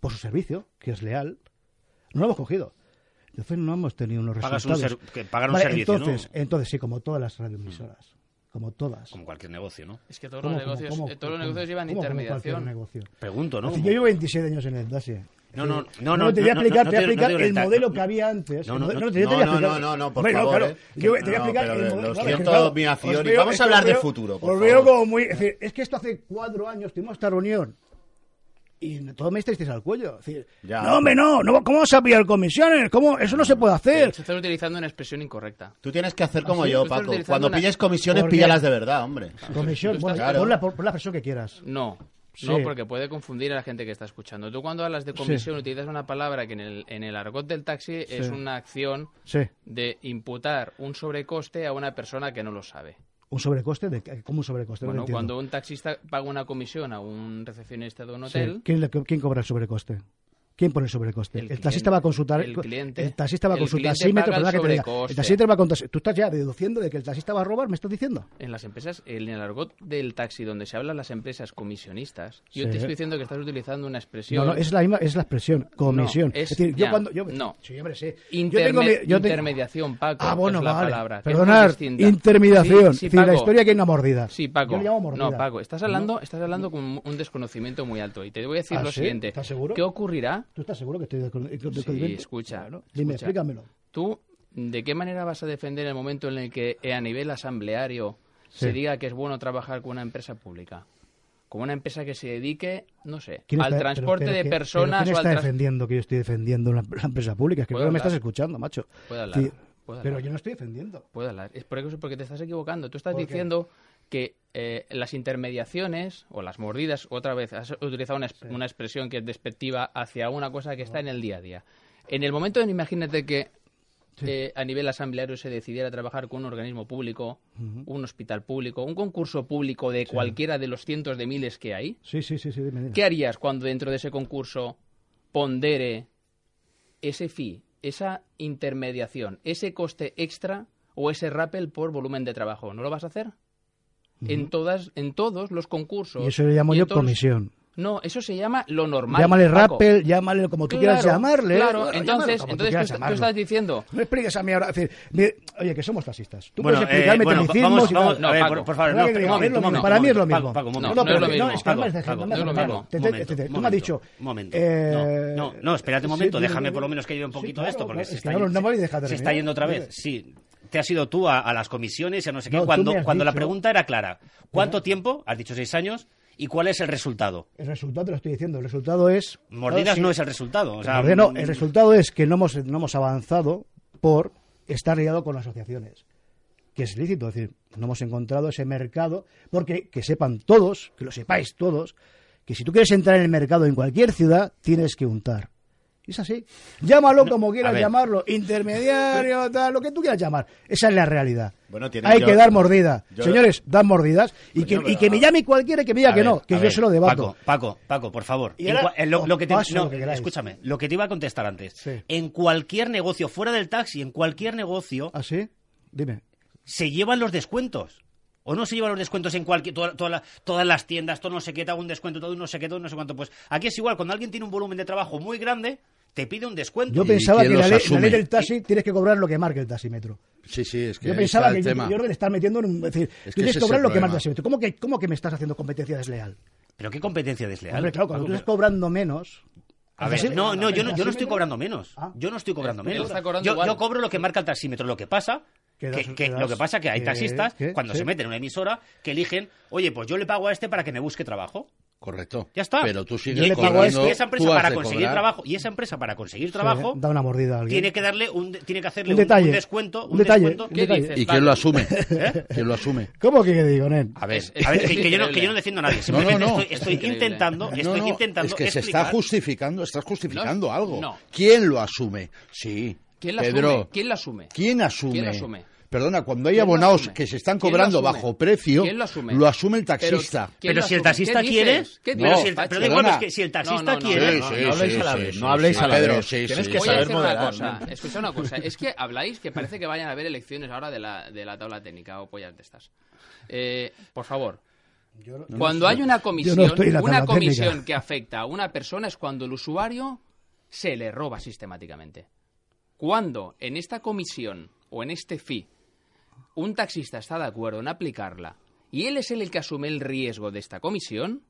por su servicio, que es leal, no lo hemos cogido. Entonces no hemos tenido unos Pagas un resultados. ser- que pagar un Vale, servicio, entonces, ¿no? entonces sí, como todas las radioemisoras, como todas. Como cualquier negocio, ¿no? Es que todos ¿Cómo, los cómo, negocios, cómo, todos los cómo, negocios llevan intermediación. negocio? Pregunto, ¿no? Si yo llevo 27 años en el DASE. No, no, Eh, no, no, te voy a no, explicar, no, te voy a no te- explicar no te el modelo el que había antes. No, no, no, te- voy a no, explicar. no, no, por Hombre, favor, claro, eh. yo te voy a No, explicar el lo modelo- claro, siento, mi vamos a hablar de futuro, Os veo como muy... Decir, es que esto hace cuatro años tuvimos esta reunión y todos me estáis al cuello. Es decir, Ya. no, hombre, no, no, ¿cómo vas a pillar comisiones? ¿Cómo? Eso no se puede hacer. Se está utilizando una expresión incorrecta. Tú tienes que hacer como ¿Ah, sí? yo, estás Paco. Cuando una- pilles comisiones, píllalas de verdad, hombre. Comisión, bueno, estás- Claro. ponla, por, por la presión que quieras. No. No, Sí. porque puede confundir a la gente que está escuchando. Tú cuando hablas de comisión utilizas una palabra que en el, en el argot del taxi es una acción Sí. de imputar un sobrecoste a una persona que no lo sabe. ¿Un sobrecoste? De, ¿Cómo un sobrecoste? Bueno, cuando un taxista paga una comisión a un recepcionista de un Sí. hotel, ¿Quién, le- quién cobra el sobrecoste? ¿Quién pone el sobrecoste? El El, cliente. taxista va a consultar. El cliente. el taxista va a El consultar cliente símetro, paga el que te diga. El taxista va a contar. Tú estás ya deduciendo de que el taxista va a robar, ¿me estás diciendo? en las empresas, en el argot del taxi donde se hablan las empresas comisionistas, yo Sí. te estoy diciendo que estás utilizando una expresión... No, no, es la misma, es la expresión, comisión. es- decir, yo ya, cuando. Yo, no. Sí, hombre, sí. Interme- yo tengo mi- yo tengo- intermediación, Paco, Ah, bueno, es la vale. palabra. es Perdonar, intermediación. Sí, sí, Es decir, la Paco. historia que hay una mordida. Sí, Paco. Yo le llamo mordida. No, Paco, estás hablando, estás hablando con un desconocimiento muy alto. Y te voy a decir ¿Ah, lo siguiente. ¿Estás seguro? ¿Qué ocurrirá? ¿Tú estás seguro que estoy Sí, escucha, dime, escucha. explícamelo. ¿Tú de qué manera vas a defender el momento en el que eh, a nivel asambleario se Sí. diga que es bueno trabajar con una empresa pública? Con una empresa que se dedique, no sé, ¿Quién al está- transporte pero- pero de personas ¿quién o al está trans- defendiendo que yo estoy defendiendo la empresa pública? Es que que me estás escuchando, macho. Puedo hablar, Sí, pero yo no estoy defendiendo. Puedo hablar. Es por eso porque te estás equivocando. Tú estás diciendo que eh, las intermediaciones o las mordidas, otra vez, has utilizado una, una expresión que es despectiva hacia una cosa que está en el día a día. En el momento en, imagínate que eh, a nivel asambleario se decidiera trabajar con un organismo público, un hospital público, un concurso público de cualquiera de los cientos de miles que hay, Sí, sí, sí. ¿qué harías cuando dentro de ese concurso pondere ese fee, esa intermediación, ese coste extra o ese rappel por volumen de trabajo? ¿No lo vas a hacer? En todas, en todos los concursos. Y eso le llamo y yo todos- comisión. No, eso se llama lo normal. Llámale rappel, llámale como tú quieras llamarle. Claro, Bueno, entonces, tú entonces quieras tú, estás diciendo. No expliques a mí ahora. decir, oye, que somos taxistas. Tú Bueno, puedes explicarme eh, bueno, vamos, Paco. por, por favor, no, lo para mí es lo mismo. Paco, No, no es lo pero- mismo. es que no no es lo Tú me has dicho. un momento. eh, No, no, no, espérate un momento, déjame por lo menos que yo un poquito claro, esto, porque se está, no lo- no yendo otra vez. Sí, te has ido tú a, a las comisiones y a no sé qué, No, cuando, cuando la pregunta era clara. ¿Cuánto tiempo? Has dicho seis años. ¿Y cuál es el resultado? El resultado te lo estoy diciendo. El resultado es. Mordidas sí. no es el resultado. O sea, no, mm, el resultado es que no hemos, no hemos avanzado por estar liado con asociaciones. Que es lícito, es decir, no hemos encontrado ese mercado, porque que sepan todos, que lo sepáis todos, que si tú quieres entrar en el mercado en cualquier ciudad, tienes que untar. Es así. Llámalo como quieras llamarlo, intermediario, tal, lo que tú quieras llamar. Esa es la realidad. Bueno, tiene- Hay yo- que dar mordida. yo- Señores, dan mordidas. Y, que, y que me llame cualquiera y que me diga que ver, no, que yo ver, se lo debato. Paco, Paco, Paco, por favor. Y En ahora cua- en lo, lo que te, paso no, lo que queráis. escúchame, lo que te iba a contestar antes. Sí. En cualquier negocio, fuera del taxi, en cualquier negocio. ¿Ah, Dime. se llevan los descuentos. ¿O no se llevan los descuentos en cualquier, toda- toda la- todas las tiendas, todo no sé qué, te hago un descuento, todo no sé qué, todo no sé cuánto? Pues aquí es igual, cuando alguien tiene un volumen de trabajo muy grande, te pide un descuento. Yo ¿Y pensaba que la ley, la asume? ley del taxi tienes que cobrar lo que marque el taxímetro. Sí, sí, es que Yo pensaba que el tema. yo le estar metiendo en un. Es decir, Es que tienes es que cobrar lo que marca el taxímetro. ¿Cómo que, ¿Cómo que me estás haciendo competencia desleal? Pero qué competencia desleal. Hombre, claro, cuando tú estás cobrando menos. A ver, no, no, yo no, yo no estoy cobrando menos. Ah. Yo no estoy cobrando menos. yo, cobro lo que marca el taxímetro. Lo que pasa Que que, das- que que lo que pasa que hay taxistas que- cuando sí. se meten en una emisora que eligen, oye, pues yo le pago a este para que me busque trabajo. Correcto. Ya está. Pero tú sigues y- cobrando. y esa empresa para conseguir cobrar. trabajo y esa empresa para conseguir Sí, trabajo da una mordida a alguien. tiene que darle un tiene que hacerle Un un, detalle, un descuento, un un, detalle, descuento. un ¿Qué detalle. dices? ¿Y quién lo asume? ¿Quién lo asume? ¿Cómo que digo, Nen? A ver, a ver, que, que yo no, que yo no defiendo a nadie. No, Simplemente no, no. estoy, estoy Es intentando, estoy no, intentando es que se está explicar- justificando, estás justificando No, algo. no. ¿Quién lo asume? Sí. ¿Quién la Pedro, asume? ¿Quién la asume? ¿Quién asume? ¿Quién lo asume? Perdona, cuando hay ¿Quién lo abonados que se están ¿Quién lo cobrando bajo precio, ¿Quién lo asume? lo asume el taxista. ¿quién Pero si el taxista ¿Qué quiere, pero si el, taxista quiere, no, habléis a la vez, no habléis a la Pedro, vez. sí, Tienes sí, que. Voy a saber decir una cosa, ¿no? escucha una cosa. Es que habláis que parece que vayan a haber elecciones ahora de la, de la tabla técnica o pollas de estas. Eh, por favor, cuando hay una comisión, una comisión técnica. que afecta a una persona es cuando el usuario se le roba sistemáticamente. Cuando en esta comisión o en este fee un taxista está de acuerdo en aplicarla y él es el que asume el riesgo de esta comisión,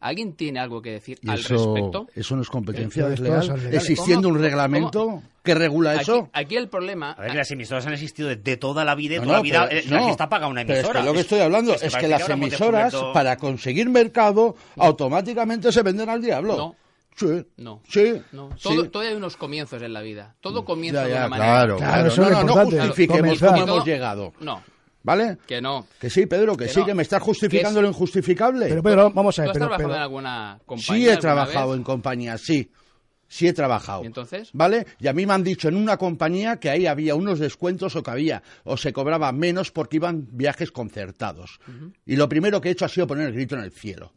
¿alguien tiene algo que decir al eso, respecto? eso no es competencia desleal. Existiendo ¿Cómo? un reglamento que regula Aquí, eso. aquí el problema... A ver, que las emisoras han existido de, de toda la vida y No, toda no, la vida. pero- eh, la no, taxista paga una pero emisora. es que lo que estoy hablando es, que las emisoras, descubierto- para conseguir mercado, automáticamente se venden al diablo. No. Sí. No. Sí. No, sí. todo, todo hay unos comienzos en la vida. Todo comienza Ya, de una manera. claro, Claro, No, no, no justifiquemos cómo hemos llegado. No. ¿Vale? Que no. Que sí, Pedro, que, Que sí, no. que me estás justificando es- lo injustificable. Pero Pedro, vamos a ¿Tú ver, has pero, trabajado pero- en alguna compañía sí he trabajado vez? en compañías, sí. Sí he trabajado. ¿Y entonces? ¿Vale? Y a mí me han dicho en una compañía que ahí había unos descuentos o que había, o se cobraba menos porque iban viajes concertados. Y lo primero que he hecho ha sido poner el grito en el cielo.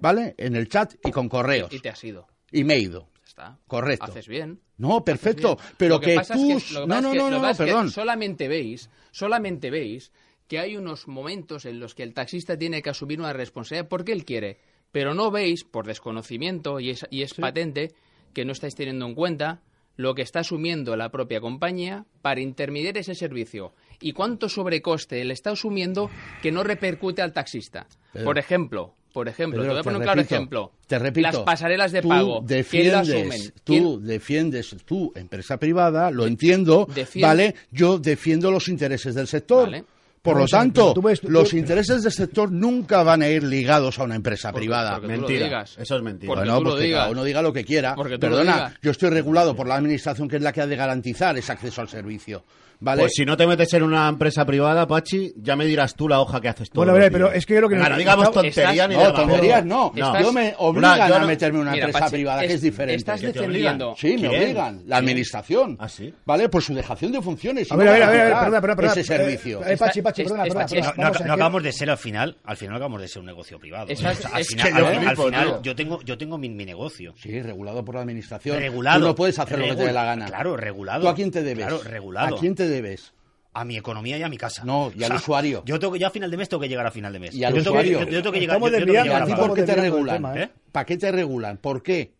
¿Vale? En el chat y con correos. Y te has ido. Y me he ido. Está. Correcto. Haces bien. No, perfecto. Bien. Pero que, es tú... que- lo que no, no, no, no, perdón. Solamente veis, solamente veis que hay unos momentos en los que el taxista tiene que asumir una responsabilidad porque él quiere. Pero no veis, por desconocimiento, y es, y es patente, que no estáis teniendo en cuenta lo que está asumiendo la propia compañía para intermediar ese servicio y cuánto sobrecoste le está asumiendo que no repercute al taxista. Por ejemplo, por ejemplo, Pedro, te voy a poner un claro repito, ejemplo. Te repito. Las pasarelas de tú pago. ¿quién Defiendes, asumen? Tú ¿Quién- defiendes tu empresa privada, lo entiendo, Defiende- ¿vale? Yo defiendo los intereses del sector. Vale. Por lo tanto, tú ves- tú- los tú- intereses del sector nunca van a ir ligados a una empresa Porque- privada. porque tú lo Mentira. digas. Eso es mentira. Porque bueno, tú lo pues que digas. cada uno diga lo que quiera. Porque tú Perdona, yo estoy regulado por la administración que es la que ha de garantizar ese acceso al servicio. ¿Vale? Pues si no te metes en una empresa privada, Pachi, ya me dirás tú la hoja que haces todo. Bueno, a ver, pero es que yo lo que- no digamos tonterías ni no, tonterías no. Estás- Yo me Una- obligan yo a no- meterme en una Mira, empresa Pachi, privada, que es- diferente. estás defendiendo. Sí, me ¿Quién? obligan. La administración. ¿Ah, sí? ¿Vale? Por su dejación de funciones. A y ver, no a ver, a ver, perdona, perdona, Ese perdona. servicio. Eh, eh, Pachi, Pachi, Está- perdona, es- perdona, es- perdona. No, acabamos de ser al final, al final no acabamos de ser un negocio privado. Estás- al es final, yo al- al flipo, final tío. yo tengo, yo tengo mi, mi negocio. Sí, regulado por la administración. Regulado. Tú no puedes hacer lo que te dé la gana. Claro, regulado. ¿Tú a quién te debes? Claro, regulado. ¿A quién te debes? A mi economía y a mi casa. No, y al usuario. Yo, tengo, yo a final de mes tengo que llegar a final de mes. Y al yo tengo que- usuario. yo, yo tengo que llegar, Estamos yo- yo tengo que llegar ¿A a ti pago. por qué te regulan? tema, ¿eh? ¿Para qué te regulan? ¿Por qué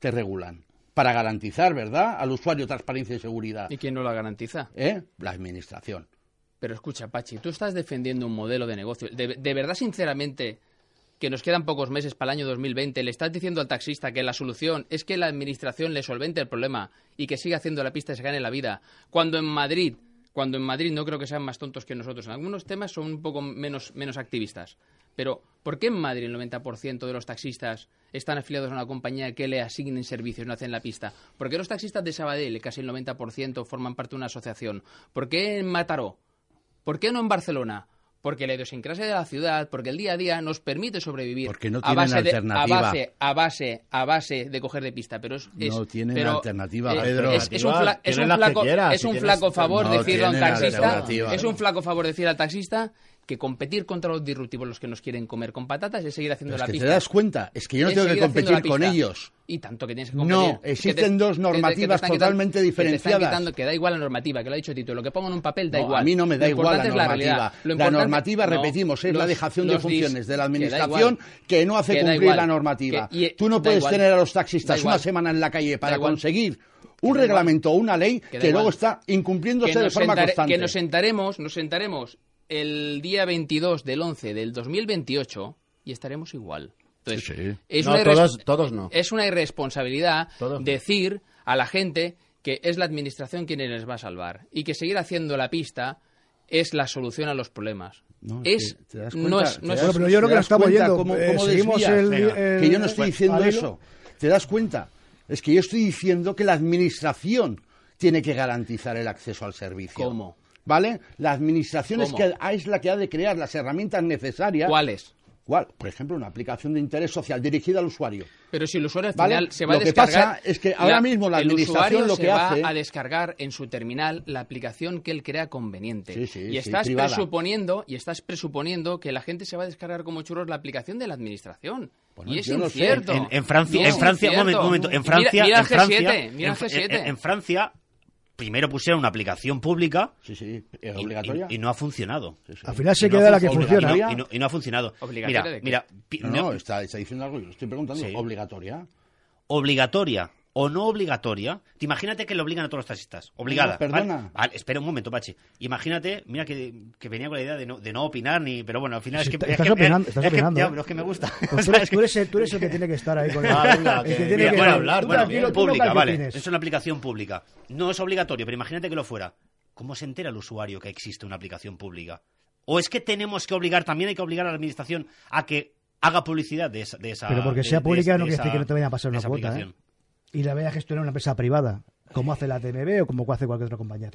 te regulan? Para garantizar, ¿verdad? Al usuario transparencia y seguridad. ¿Y quién no la garantiza? ¿Eh? La administración. Pero escucha, Pachi, tú estás defendiendo un modelo de negocio. De, verdad, sinceramente, que nos quedan pocos meses para el año 2020, le estás diciendo al taxista que la solución es que la administración le solvente el problema y que siga haciendo la pista y se gane la vida. Cuando en Madrid, cuando en Madrid no creo que sean más tontos que nosotros. En algunos temas son un poco menos, menos activistas. Pero, ¿por qué en Madrid el 90% de los taxistas están afiliados a una compañía que le asignen servicios, no hacen la pista? ¿Por qué los taxistas de Sabadell, casi el 90%, forman parte de una asociación? ¿Por qué en Mataró? ¿Por qué no en Barcelona? Porque la idiosincrasia de la ciudad, porque el día a día nos permite sobrevivir. Porque no a tienen base de- alternativa. a base, a base, a base de coger de pista. Pero es, es- No tienen pero, alternativa, eh, Pedro. Es, es un, fla- flaco, quieras, es si un tienes- flaco favor no decirle a un tienen taxista. Es un flaco favor decir al taxista que competir contra los disruptivos, los que nos quieren comer con patatas, es seguir haciendo Pero es la que pista. te das cuenta, es que yo no Es tengo que competir la con ellos. Y tanto que tienes que No, competir. Que existen dos que que normativas están quitando- totalmente que te están diferenciadas. quitando- que da igual la normativa, que lo ha dicho Tito. Lo que pongo en un papel da No, igual. A mí no me da Lo igual la es normativa. la importante- normativa, no, repetimos, es la los- dejación de funciones de la que administración que, no hace Que cumplir igual. la normativa. Que- y- Tú no puedes igual. tener a los taxistas una semana en la calle para conseguir un reglamento o una ley Que que, luego está incumpliéndose que de forma constante. que nos sentaremos, nos sentaremos el día 22 del 11 del 2028 y estaremos igual. Entonces, Sí, sí. Es, No, una todos- todos no. es una irresponsabilidad Todos no. decir a la gente que es la administración quien les va a salvar y que seguir haciendo la pista es la solución a los problemas. No, es, que te das no es, no es- pero yo creo ¿Te que la das estamos yendo. cómo- Eh, cómo seguimos desvías? el, que yo no estoy diciendo eso. ¿Te das cuenta? Es que yo estoy diciendo que la administración tiene que garantizar el acceso al servicio. ¿Cómo? ¿Vale? La administración es, que, es la que ha de crear las herramientas necesarias. ¿Cuáles? ¿Cuál? Por ejemplo, una aplicación de interés social dirigida al usuario. Pero si el usuario al Vale, final se va a lo que descargar... pasa es que ahora mismo la el administración usuario lo que se va hace- a descargar en su terminal la aplicación que él crea conveniente. Sí, sí, y sí, estás privada. presuponiendo y estás presuponiendo que la gente se va a descargar como churros la aplicación de la administración. Bueno, y es yo no sé. incierto. En, en Francia, No, en Francia, un momento, incierto. un momento, en Francia, mira en el Francia, G7, mira en, el G7. en- en Francia, primero pusieron una aplicación pública Sí, sí, es y- obligatoria. y, y no ha funcionado. Al final Y se no queda la que funciona. Y no, y no- y no ha funcionado. ¿Obligatoria Mira, de qué? mira, No, no- no, está, está diciendo algo, yo lo estoy preguntando. Sí. ¿Obligatoria? obligatoria o no obligatoria, te imagínate que le obligan a todos los taxistas. Obligada. No, perdona. ¿vale? Vale, espera un momento, Pachi. Imagínate, mira que, que venía con la idea de no, de no opinar, ni pero bueno, al final es que... estás opinando, ¿eh? pero es que me gusta. Pues tú, eres, tú eres el, tú eres el que tiene que estar ahí con Ah, venga, el que- tiene mira, que bueno, hablar, pública, vale. Es una aplicación pública. No es obligatorio, pero imagínate que lo fuera. ¿Cómo se entera el usuario que existe una aplicación pública? ¿O es que tenemos que obligar, también hay que obligar a la administración a que haga publicidad de esa... de esa- Pero porque de- sea pública de no quiere decir que no te vayan a pasar una cuota, ¿eh? Y la vaya a gestionar una empresa privada. como hace la TMB o como hace cualquier otra compañía.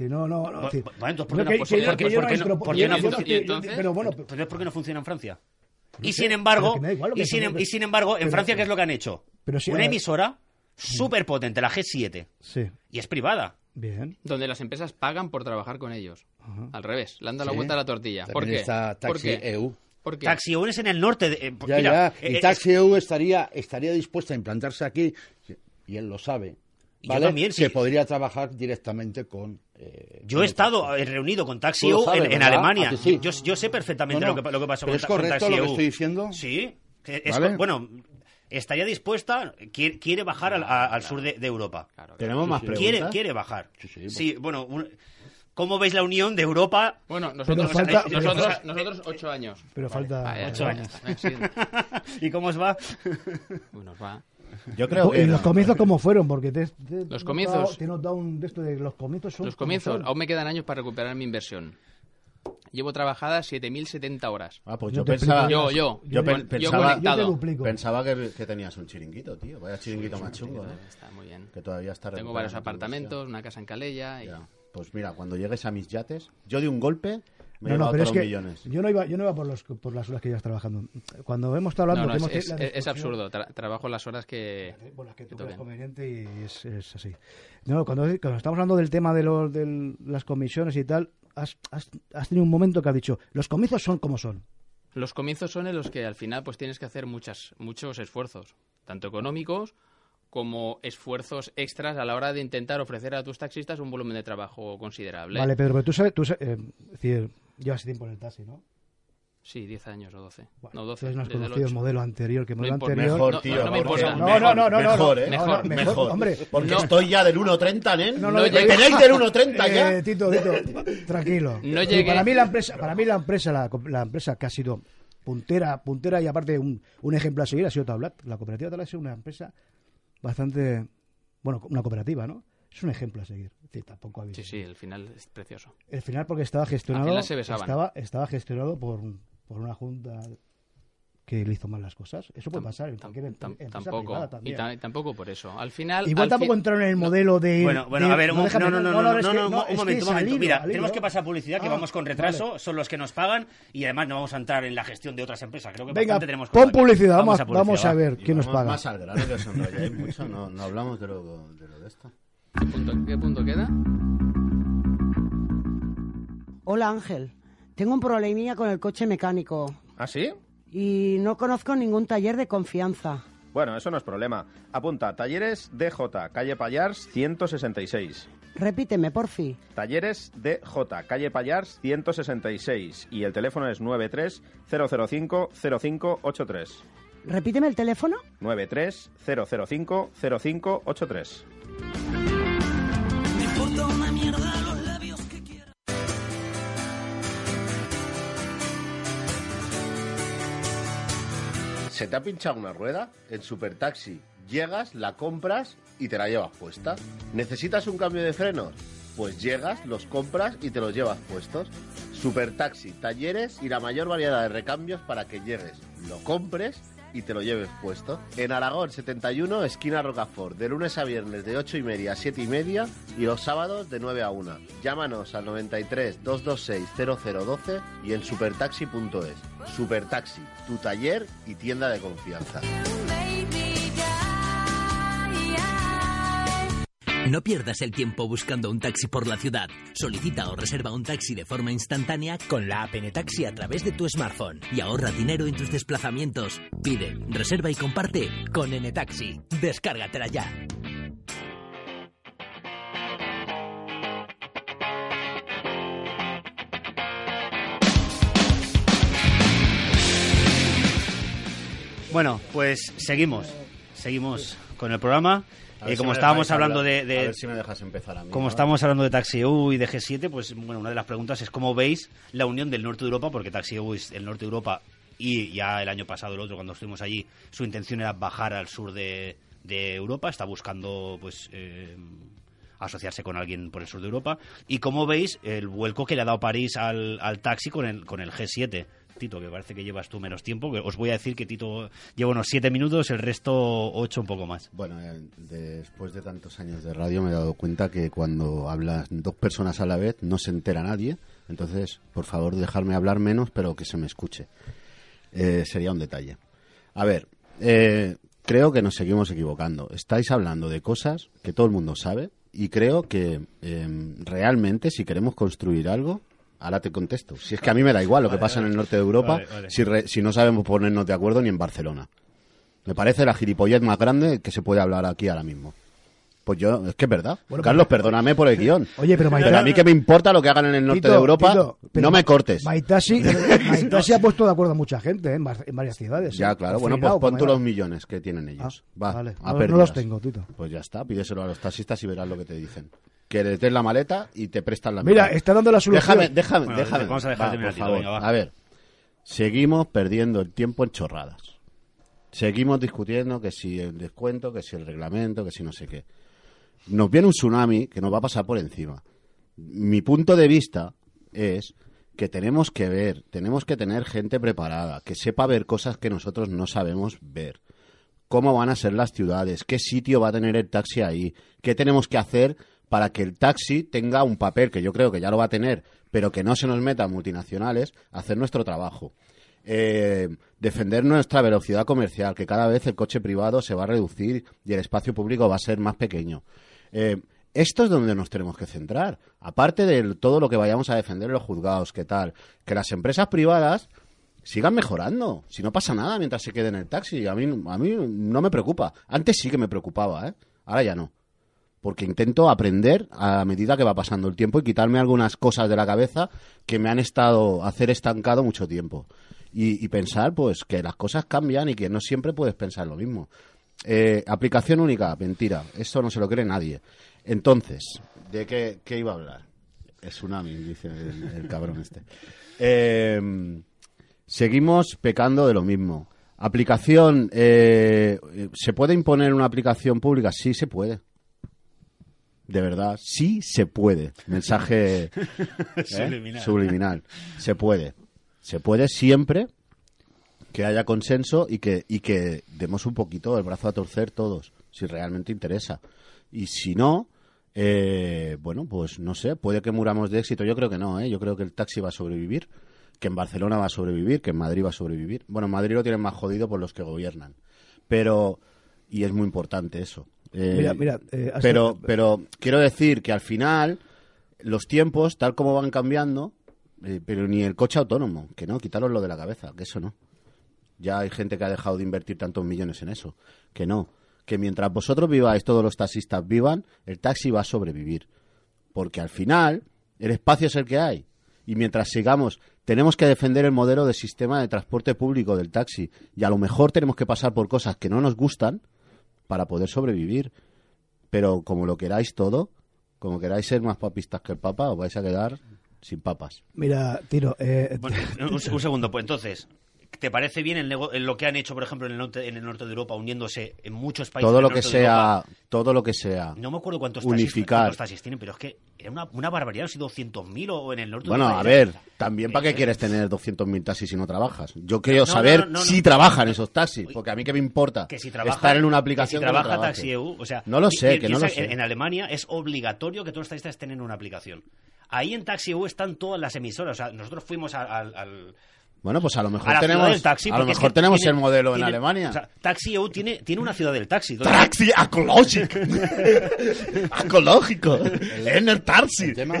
No, no, no, Bueno. Pero ¿por qué no funciona en Francia? Y sin embargo, y, sin, em- y sin embargo, en Pero- Francia, ¿qué es lo que han hecho? Pero sí, Una emisora súper potente, la G7, sí, y es privada. bien. Donde las empresas pagan por trabajar con ellos. Al revés, le han dado Sí. la vuelta a la tortilla. ¿Por También qué? está ¿Por Taxi qué? EU. ¿Por qué? Taxi EU es en el norte. de- eh, Ya, mira, ya. eh, Y eh, Taxi EU estaría, estaría dispuesta a implantarse aquí, y él lo sabe. Yo ¿vale? también, sí. Que podría trabajar directamente con. eh, Yo con he estado taxi. eh, reunido con Taxi sabes, en, en. Alemania. ¿A que sí? yo, yo sé perfectamente No, no, Lo, que, lo que pasó con, ¿es ta- con correcto Taxi lo que EU. estoy diciendo? Sí. es ¿Vale? bueno, estaría dispuesta, quiere, quiere bajar al, a- al sur de, de Europa. Claro, Tenemos más preguntas. Quiere, quiere bajar. Sí, sí, bueno, un- ¿cómo veis la unión de Europa? Bueno, nosotros, falta- eh, nosotros, pero- nosotros ocho años. Pero falta. Vaya, Ocho ya años. eh, sí. ¿Y cómo os va? Uy, nos va. Yo creo que ¿Y los comienzos cómo fueron? Porque te, te- Los comienzos. notado- Te he notado un de esto de los comienzos son Los comienzos, aún me quedan años para recuperar mi inversión. Llevo trabajadas 7.070 horas. Ah, pues Yo yo, pensaba. Yo, yo. yo pe- Yo pensaba. Yo te pensaba que, que tenías un chiringuito, tío. Vaya chiringuito más chungo, ¿no? Está muy bien. Que todavía está Tengo varios apartamentos, una casa en Calella y... Ya. Pues mira, cuando llegues a mis yates, yo de un golpe me he No, no, pero es todos que los millones. yo no iba, yo no iba por, los, por las horas que ibas trabajando. Cuando hemos estado hablando... no, es, absurdo. Tra- trabajo las horas que... Por las que tú toquen. conveniente y es, es así. No, cuando, cuando estamos hablando del tema de, los, de las comisiones y tal, has, has, has tenido un momento que has dicho, los comienzos son como son. Los comienzos son en los que al final pues tienes que hacer muchas, muchos esfuerzos, tanto económicos como esfuerzos extras a la hora de intentar ofrecer a tus taxistas un volumen de trabajo considerable. Vale, Pedro, pero tú sabes, tú sabes, eh, es decir, llevas tiempo en el taxi, ¿no? Sí, 10 años o 12. Bueno, no, 12. entonces no has conocido el 8. modelo anterior, que el No modelo importa. anterior... Mejor, No, tío. no, no me porque- importa. No, no, no, no, no, Mejor, no, ¿eh? no, no, mejor, hombre. Porque No. estoy ya del 1.30, ¿eh? No, no ¿Me llegué- tenéis del 1.30 ya? Eh, Tito, Tito, tranquilo. No llegué- Para mí la empresa, para mí la empresa, la, la empresa que ha sido puntera, puntera y aparte un, un ejemplo a seguir ha sido Tablat. La cooperativa Tablat es una empresa bastante, bueno, una cooperativa, ¿no? Es un ejemplo a seguir. Decir, tampoco ha habido- Sí, sí, el final es precioso. El final porque estaba gestionado, se estaba, estaba gestionado por, por una junta que le hizo mal las cosas. Eso puede pasar en cualquier empresa tampoco, privada y, también. ta- y tampoco por eso. Al final... Igual al tampoco fin- entraron en el modelo de Bueno, bueno, de- a ver, un, déjame- no, no, no, no, no, no, que- no, un momento, un momento. Mira, tenemos que pasar publicidad, que Ah, vamos con retraso, vale. son los que nos pagan y además no vamos a entrar en la gestión de otras empresas. Creo que Venga, bastante tenemos pon publicidad, vamos, a- publicidad, vamos a ver quién nos paga. Más al grano que os enrolláis mucho, no, no hablamos de lo de, lo de esto. ¿Qué punto, qué punto queda? Hola Ángel, tengo un problemilla con el coche mecánico ¿Ah, sí? Y no conozco ningún taller de confianza. Bueno, eso no es problema. Apunta, Talleres DJ, calle Payars 166. Repíteme, porfi. Talleres DJ, calle Payars 166. Y el teléfono es 93 005 0583. Repíteme el teléfono. 93 005 0583. ¿Se te ha pinchado una rueda? En Supertaxi llegas, la compras y te la llevas puesta. ¿Necesitas un cambio de frenos? Pues llegas, los compras y te los llevas puestos. Supertaxi, talleres y la mayor variedad de recambios para que llegues, lo compres y te lo lleves puesto. En Aragón 71, esquina Rocafort, de lunes a viernes de 8 y media a 7 y media y los sábados de 9 a 1. Llámanos al 93 226 0012 y en supertaxi.es. Supertaxi, tu taller y tienda de confianza. No pierdas el tiempo buscando un taxi por la ciudad. Solicita o reserva un taxi de forma instantánea con la app Taxi a través de tu smartphone y ahorra dinero en tus desplazamientos. Pide, reserva y comparte con Taxi. Descárgatela ya. Bueno, pues seguimos. Seguimos con el programa. A Eh, como estábamos hablando hablar. de, A de- ver si me dejas empezar a mí. como ¿no? estamos hablando de Taxi EU y de G7, pues bueno, una de las preguntas es cómo veis la unión del norte de Europa, porque Taxi EU es el norte de Europa y ya el año pasado el otro cuando estuvimos allí, su intención era bajar al sur de, de Europa, está buscando pues eh, asociarse con alguien por el sur de Europa. Y cómo veis el vuelco que le ha dado París al, al taxi con el, con el G7. Tito, que parece que llevas tú menos tiempo. os voy a decir que Tito lleva unos siete minutos, el resto ocho un poco más. Bueno, eh, después de tantos años de radio me he dado cuenta que cuando hablan dos personas a la vez no se entera nadie. Entonces, por favor, dejarme hablar menos, pero que se me escuche. Eh, sería un detalle. A ver, eh, creo que nos seguimos equivocando. Estáis hablando de cosas que todo el mundo sabe y creo que eh, realmente si queremos construir algo, ahora te contesto. Si es que a mí me da igual lo que Vale, pasa en el norte de Europa Vale, vale. Si, re- si no sabemos ponernos de acuerdo ni en Barcelona. Me parece la gilipollez más grande que se puede hablar aquí ahora mismo. Pues yo, es que es verdad. Bueno, Carlos, perdóname por el guion. Oye, pero Maite- a mí que me importa lo que hagan en el norte Tito, de Europa, Tito, pero no me cortes. Maitasi, Maitasi ha puesto de acuerdo a mucha gente ¿eh? en, var- en varias ciudades. Ya, ¿eh? claro. Bueno, pues pon tú los millones que tienen ellos. Ah, Va, vale. a No- no los tengo, Tito. Pues ya está, pídeselo a los taxistas y verás lo que te dicen. Que les des la maleta y te prestan la Mira, mitad. está dando la solución. Déjame, déjame, Bueno, déjame. vamos a dejar Va, terminar, por Tito, favor. venga, va. A ver, seguimos perdiendo el tiempo en chorradas. Seguimos discutiendo que si el descuento, que si el reglamento, que si no sé qué. Nos viene un tsunami que nos va a pasar por encima. Mi punto de vista es que tenemos que ver, tenemos que tener gente preparada, que sepa ver cosas que nosotros no sabemos ver. Cómo van a ser las ciudades, qué sitio va a tener el taxi ahí, qué tenemos que hacer para que el taxi tenga un papel, que yo creo que ya lo va a tener, pero que no se nos metan multinacionales, hacer nuestro trabajo. Eh, defender nuestra velocidad comercial, que cada vez el coche privado se va a reducir y el espacio público va a ser más pequeño. Eh, esto es donde nos tenemos que centrar. Aparte de todo lo que vayamos a defender en los juzgados, que tal, que las empresas privadas sigan mejorando. Si no pasa nada mientras se quede en el taxi, a mí, a mí no me preocupa. Antes sí que me preocupaba, ¿eh? Ahora ya no. Porque intento aprender a medida que va pasando el tiempo y quitarme algunas cosas de la cabeza que me han estado hacer estancado mucho tiempo. Y, pensar, pues, que las cosas cambian y que no siempre puedes pensar lo mismo. Eh, aplicación única, mentira. Eso no se lo cree nadie. Entonces, ¿de qué, qué iba a hablar? Tsunami, dice el, cabrón este. Eh, seguimos pecando de lo mismo. Aplicación, eh, ¿se puede imponer una aplicación pública? Sí, se puede. De verdad, sí se puede. Mensaje ¿eh? Subliminal. subliminal. Se puede. Se puede siempre que haya consenso y que, y que demos un poquito el brazo a torcer todos, si realmente interesa. Y si no, eh, bueno, pues no sé, puede que muramos de éxito. Yo creo que no, ¿eh? Yo creo que el taxi va a sobrevivir, que en Barcelona va a sobrevivir, que en Madrid va a sobrevivir. Bueno, en Madrid lo tienen más jodido por los que gobiernan. Pero, y es muy importante eso. Eh, Mira, mira, eh, pero, pero quiero decir que al final, los tiempos, tal como van cambiando, eh, pero ni el coche autónomo, que no, quitaros de la cabeza, que eso no. Ya hay gente que ha dejado de invertir tantos millones en eso. Que no. Que mientras vosotros viváis, todos los taxistas vivan, el taxi va a sobrevivir. Porque al final, el espacio es el que hay. Y mientras sigamos, tenemos que defender el modelo de sistema de transporte público del taxi. Y a lo mejor tenemos que pasar por cosas que no nos gustan para poder sobrevivir. Pero como lo queráis todo, como queráis ser más papistas que el Papa, os vais a quedar sin papas. Mira, Tiro, eh, Bueno, un, un segundo, pues entonces, ¿te parece bien el nego- lo que han hecho, por ejemplo, en el norte, en el norte de Europa, uniéndose en muchos países? Todo lo que sea, Europa? todo lo que sea. No me acuerdo cuántos unificar. taxis, cuántos taxis tienen, pero es que era una, una barbaridad, si 200.000 o en el norte Bueno, de a Europa. ver, también para qué Eh, quieres tener 200.000 taxis si no trabajas. Yo quiero No, saber no, no, no, si trabajan esos taxis, porque a mí qué me importa que si trabaja, estar en una aplicación si que no trabaja. Taxi EU, o sea, no lo sé, que no lo sé. En, en Alemania es obligatorio que todos los taxistas tengan una aplicación. Ahí en Taxi EU están todas las emisoras. O sea, nosotros fuimos al, al- al- Bueno, pues a lo mejor tenemos, del taxi. a lo es mejor que tenemos tiene- el modelo en Alemania. O sea, Taxi EU tiene, tiene una ciudad del taxi. Taxi ecológico. ecológico. El taxi. El tema,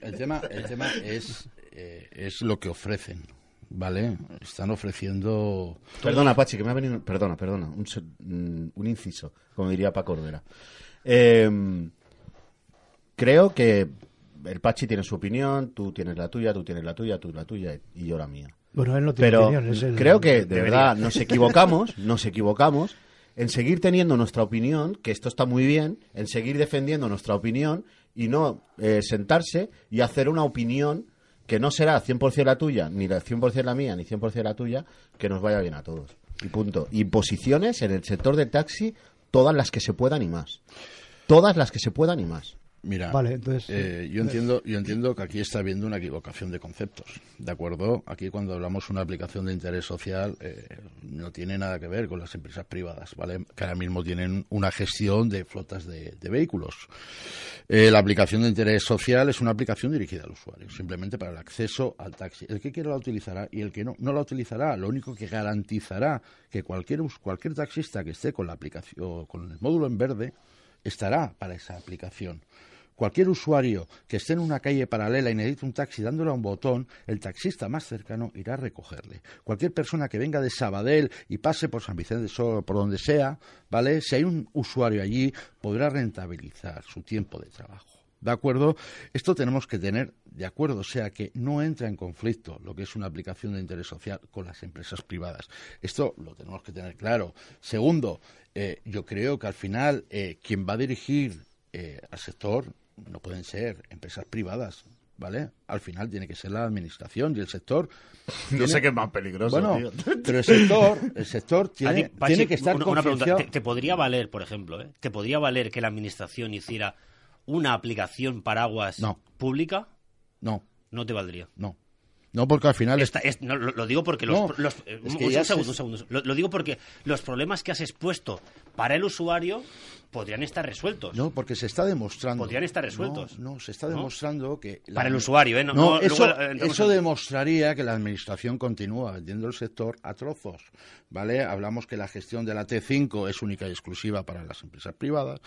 el tema, el tema es, eh, es lo que ofrecen, ¿vale? Están ofreciendo... Perdona, Pachi, que me ha venido. Perdona, perdona. Un, mm, un inciso, como diría Paco Ordera. Eh, creo que el Pachi tiene su opinión, tú tienes la tuya, tú tienes la tuya, tú la tuya y yo la mía. Bueno, él no tiene Pero opinión, es el- creo que de debería. verdad nos equivocamos, nos equivocamos en seguir teniendo nuestra opinión, que esto está muy bien, en seguir defendiendo nuestra opinión y no eh, sentarse y hacer una opinión que no será 100% la tuya, ni la 100% la mía, ni 100% la tuya, que nos vaya bien a todos. Y punto. Y posiciones en el sector del taxi, todas las que se puedan y más. Todas las que se puedan y más. Mira, Vale, entonces, eh, yo eh, entiendo, yo entiendo que aquí está habiendo una equivocación de conceptos, ¿de acuerdo? Aquí cuando hablamos de una aplicación de interés social eh, no tiene nada que ver con las empresas privadas, ¿vale? Que ahora mismo tienen una gestión de flotas de, de vehículos. Eh, la aplicación de interés social es una aplicación dirigida al usuario, simplemente para el acceso al taxi. El que quiera la utilizará y el que no, no la utilizará. Lo único que garantizará que cualquier, cualquier taxista que esté con la aplicación, con el módulo en verde, estará para esa aplicación. Cualquier usuario que esté en una calle paralela y necesite un taxi dándole a un botón, el taxista más cercano irá a recogerle. Cualquier persona que venga de Sabadell y pase por San Vicente de Sol, por donde sea, ¿vale? Si hay un usuario allí, podrá rentabilizar su tiempo de trabajo. ¿De acuerdo? Esto tenemos que tener de acuerdo, o sea que no entra en conflicto lo que es una aplicación de interés social con las empresas privadas. Esto lo tenemos que tener claro. Segundo, eh, yo creo que al final eh, quien va a dirigir eh, al sector no pueden ser empresas privadas. ¿Vale? Al final tiene que ser la administración y el sector. No tiene- sé qué es más peligroso, Bueno, tío. pero el sector, el sector ti, tiene, Pachi, tiene que estar una, una pregunta. ¿Te, te podría valer, por ejemplo, ¿eh? ¿te podría valer que la administración hiciera una aplicación paraguas pública? No. No te valdría. No. No, porque al final... Esta- es- no, lo, lo digo porque los... No, los- es un, que un ya segundo, se- un segundo. Lo, lo digo porque los problemas que has expuesto para el usuario podrían estar resueltos. No, porque se está demostrando. Podrían estar resueltos. No, no, se está demostrando que. Para el usuario, ¿eh? No- eso, luego, eh, eso demostraría que la administración continúa vendiendo el sector a trozos. ¿Vale? Hablamos que la gestión de la T5 es única y exclusiva para las empresas privadas.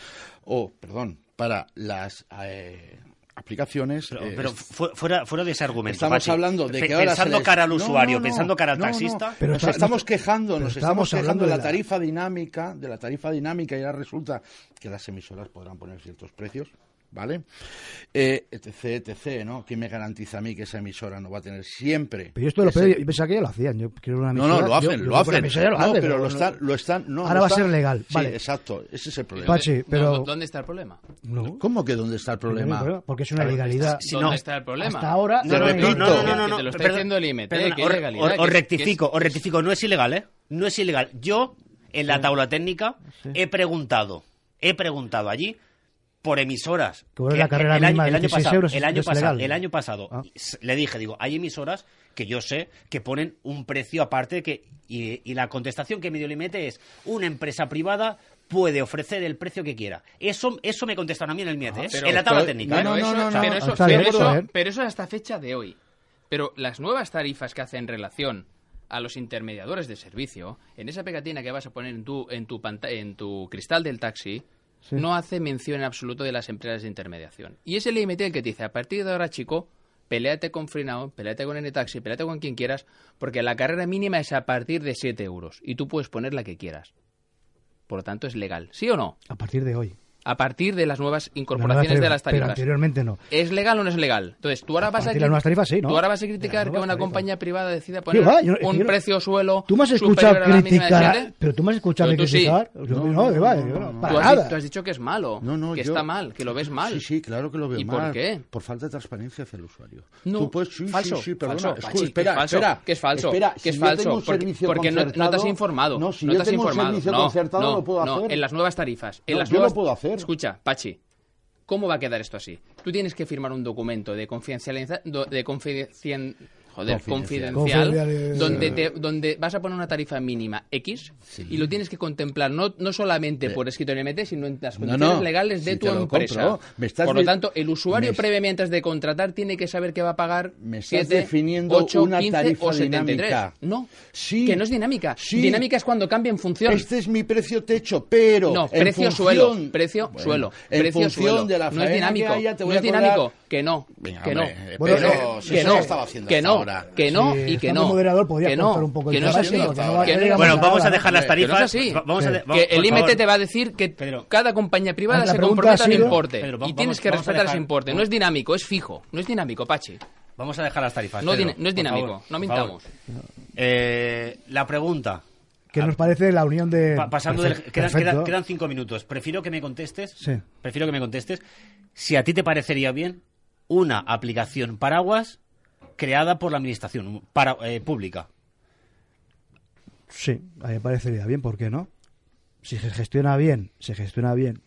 O, perdón, para las. eh, aplicaciones Pero, eh, pero fu- fuera, fuera de ese argumento. Estamos Pachi. hablando de Pe- que ahora Pensando les- cara al usuario, no, no, pensando cara al no, no. taxista. Pero nos estamos quejando, nos estamos quejando de la- tarifa dinámica, de la tarifa dinámica y ahora resulta que las emisoras podrán poner ciertos precios, ¿vale? Eh, etc, etc, ¿no? ¿Quién me garantiza a mí que esa emisora no va a tener siempre? Pero yo esto lo ese- pedí, yo pensaba que ya lo hacían. Yo quiero una No, no, emisora- lo hacen, yo- lo que hacen. emisora lo no, hace, pero lo no- están, lo están, no, Ahora lo va a ser legal, Sí, vale. exacto, ese es el problema. Pachi, No, pero... ¿Dónde está el problema? No. ¿Cómo que dónde está el problema? Porque es una legalidad. Si ¿Dónde está el problema? Hasta ahora... Te no. No, no, no, no, no, Te lo está diciendo el IMT, que os- es- rectifico, os rectifico, no es ilegal, ¿eh? No es ilegal. Yo, en la tabla técnica, he preguntado, he preguntado allí por emisoras. Que bueno, que la carrera el año, mínima de el año 16 pasado, euros el año pasado, el año pasado Ah. le dije, digo, hay emisoras que yo sé que ponen un precio aparte que y, y la contestación que me dio el IMT es una empresa privada puede ofrecer el precio que quiera. Eso eso me contestaron a mí en el MIET, ¿eh? Pero- en la tabla pero- técnica. Pero No, ¿eh? no, eso, no, no, pero eso, pero pero es hasta fecha de hoy. Pero las nuevas tarifas que hacen relación a los intermediadores de servicio, en esa pegatina que vas a poner en tu, en tu, en tu cristal del taxi, Sí. no hace mención en absoluto de las empresas de intermediación. Y es el IMT el que te dice, a partir de ahora, chico, peleate con Freenow, peleate con N-Taxi, peleate con quien quieras, porque la carrera mínima es a partir de 7 euros y tú puedes poner la que quieras. Por lo tanto, es legal. ¿Sí o no? A partir de hoy. A partir de las nuevas La incorporaciones nueva de las tarifa, Pero tarifas. anteriormente no. ¿Es legal o no es legal? Entonces, tú ahora A vas a, las nuevas tarifas, sí, ¿no? tú ahora vas a criticar que una tarifas. compañía privada decida ¿Qué poner va? Yo- un yo no- precio suelo Tú me has escuchado la criticar, pero tú me has escuchado Pero tú sí. criticar. Yo- No, que va, no, para tú, has, nada. tú has dicho que es malo, No, no, que yo- está mal, que lo ves mal. Sí, sí, claro que lo veo ¿Y mal. por qué? Por falta de transparencia hacia el usuario. No, Tú puedes- sí, falso, sí, sí, perdona. espera, que es falso, espera, que es falso, espera, que es falso, porque, no, no te has informado. No, si no yo te has tengo un informado. servicio no, concertado, no, lo puedo no, hacer. en las nuevas tarifas. En No, las yo lo nuevas... puedo hacer. Escucha, Pachi, ¿cómo va a quedar esto así? Tú tienes que firmar un documento de confidencialidad, de joder, Confidencial. confidencial, Confidencial. donde, te- donde vas a poner una tarifa mínima X y lo tienes que contemplar no, no solamente por escrito en MT, sino en las condiciones no, legales de si tu empresa. compro. Me estás por lo tanto, el usuario me- previamente antes de contratar tiene que saber que va a pagar Me estás 7, definiendo 8, una 15 tarifa o 73. dinámica. No, Sí. que no es dinámica. Sí. Dinámica es cuando cambia en función. Este es mi precio techo, pero. No, en precio función- suelo, precio Bueno, suelo, en precio función suelo. de la no es dinámico, que haya, te voy no es dinámico, que no, Venga, que no, hombre, pero que eso no, lo estaba haciendo que no, ahora. que no Sí, y que no, moderador podía que no, un poco que no es así, Bueno, vamos a dejar las que no es tarifas. que el IMT te va a decir que Pedro. cada compañía privada Ah, se compromete ha a un sido- importe Pedro, y tienes que respetar ese importe. No es dinámico, es fijo. No es dinámico, Pachi. Vamos a dejar las tarifas. No, Pedro, din- no es dinámico. favor, no mintamos. Eh, la pregunta. ¿Qué nos parece la unión de... Pa- pasando del- quedan, quedan- quedan cinco minutos. Prefiero que me contestes. Sí. Prefiero que me contestes. Si a ti te parecería bien una aplicación paraguas creada por la administración para, eh, pública. Sí, a mí me parecería bien, ¿por qué no? Si se gestiona bien, se gestiona bien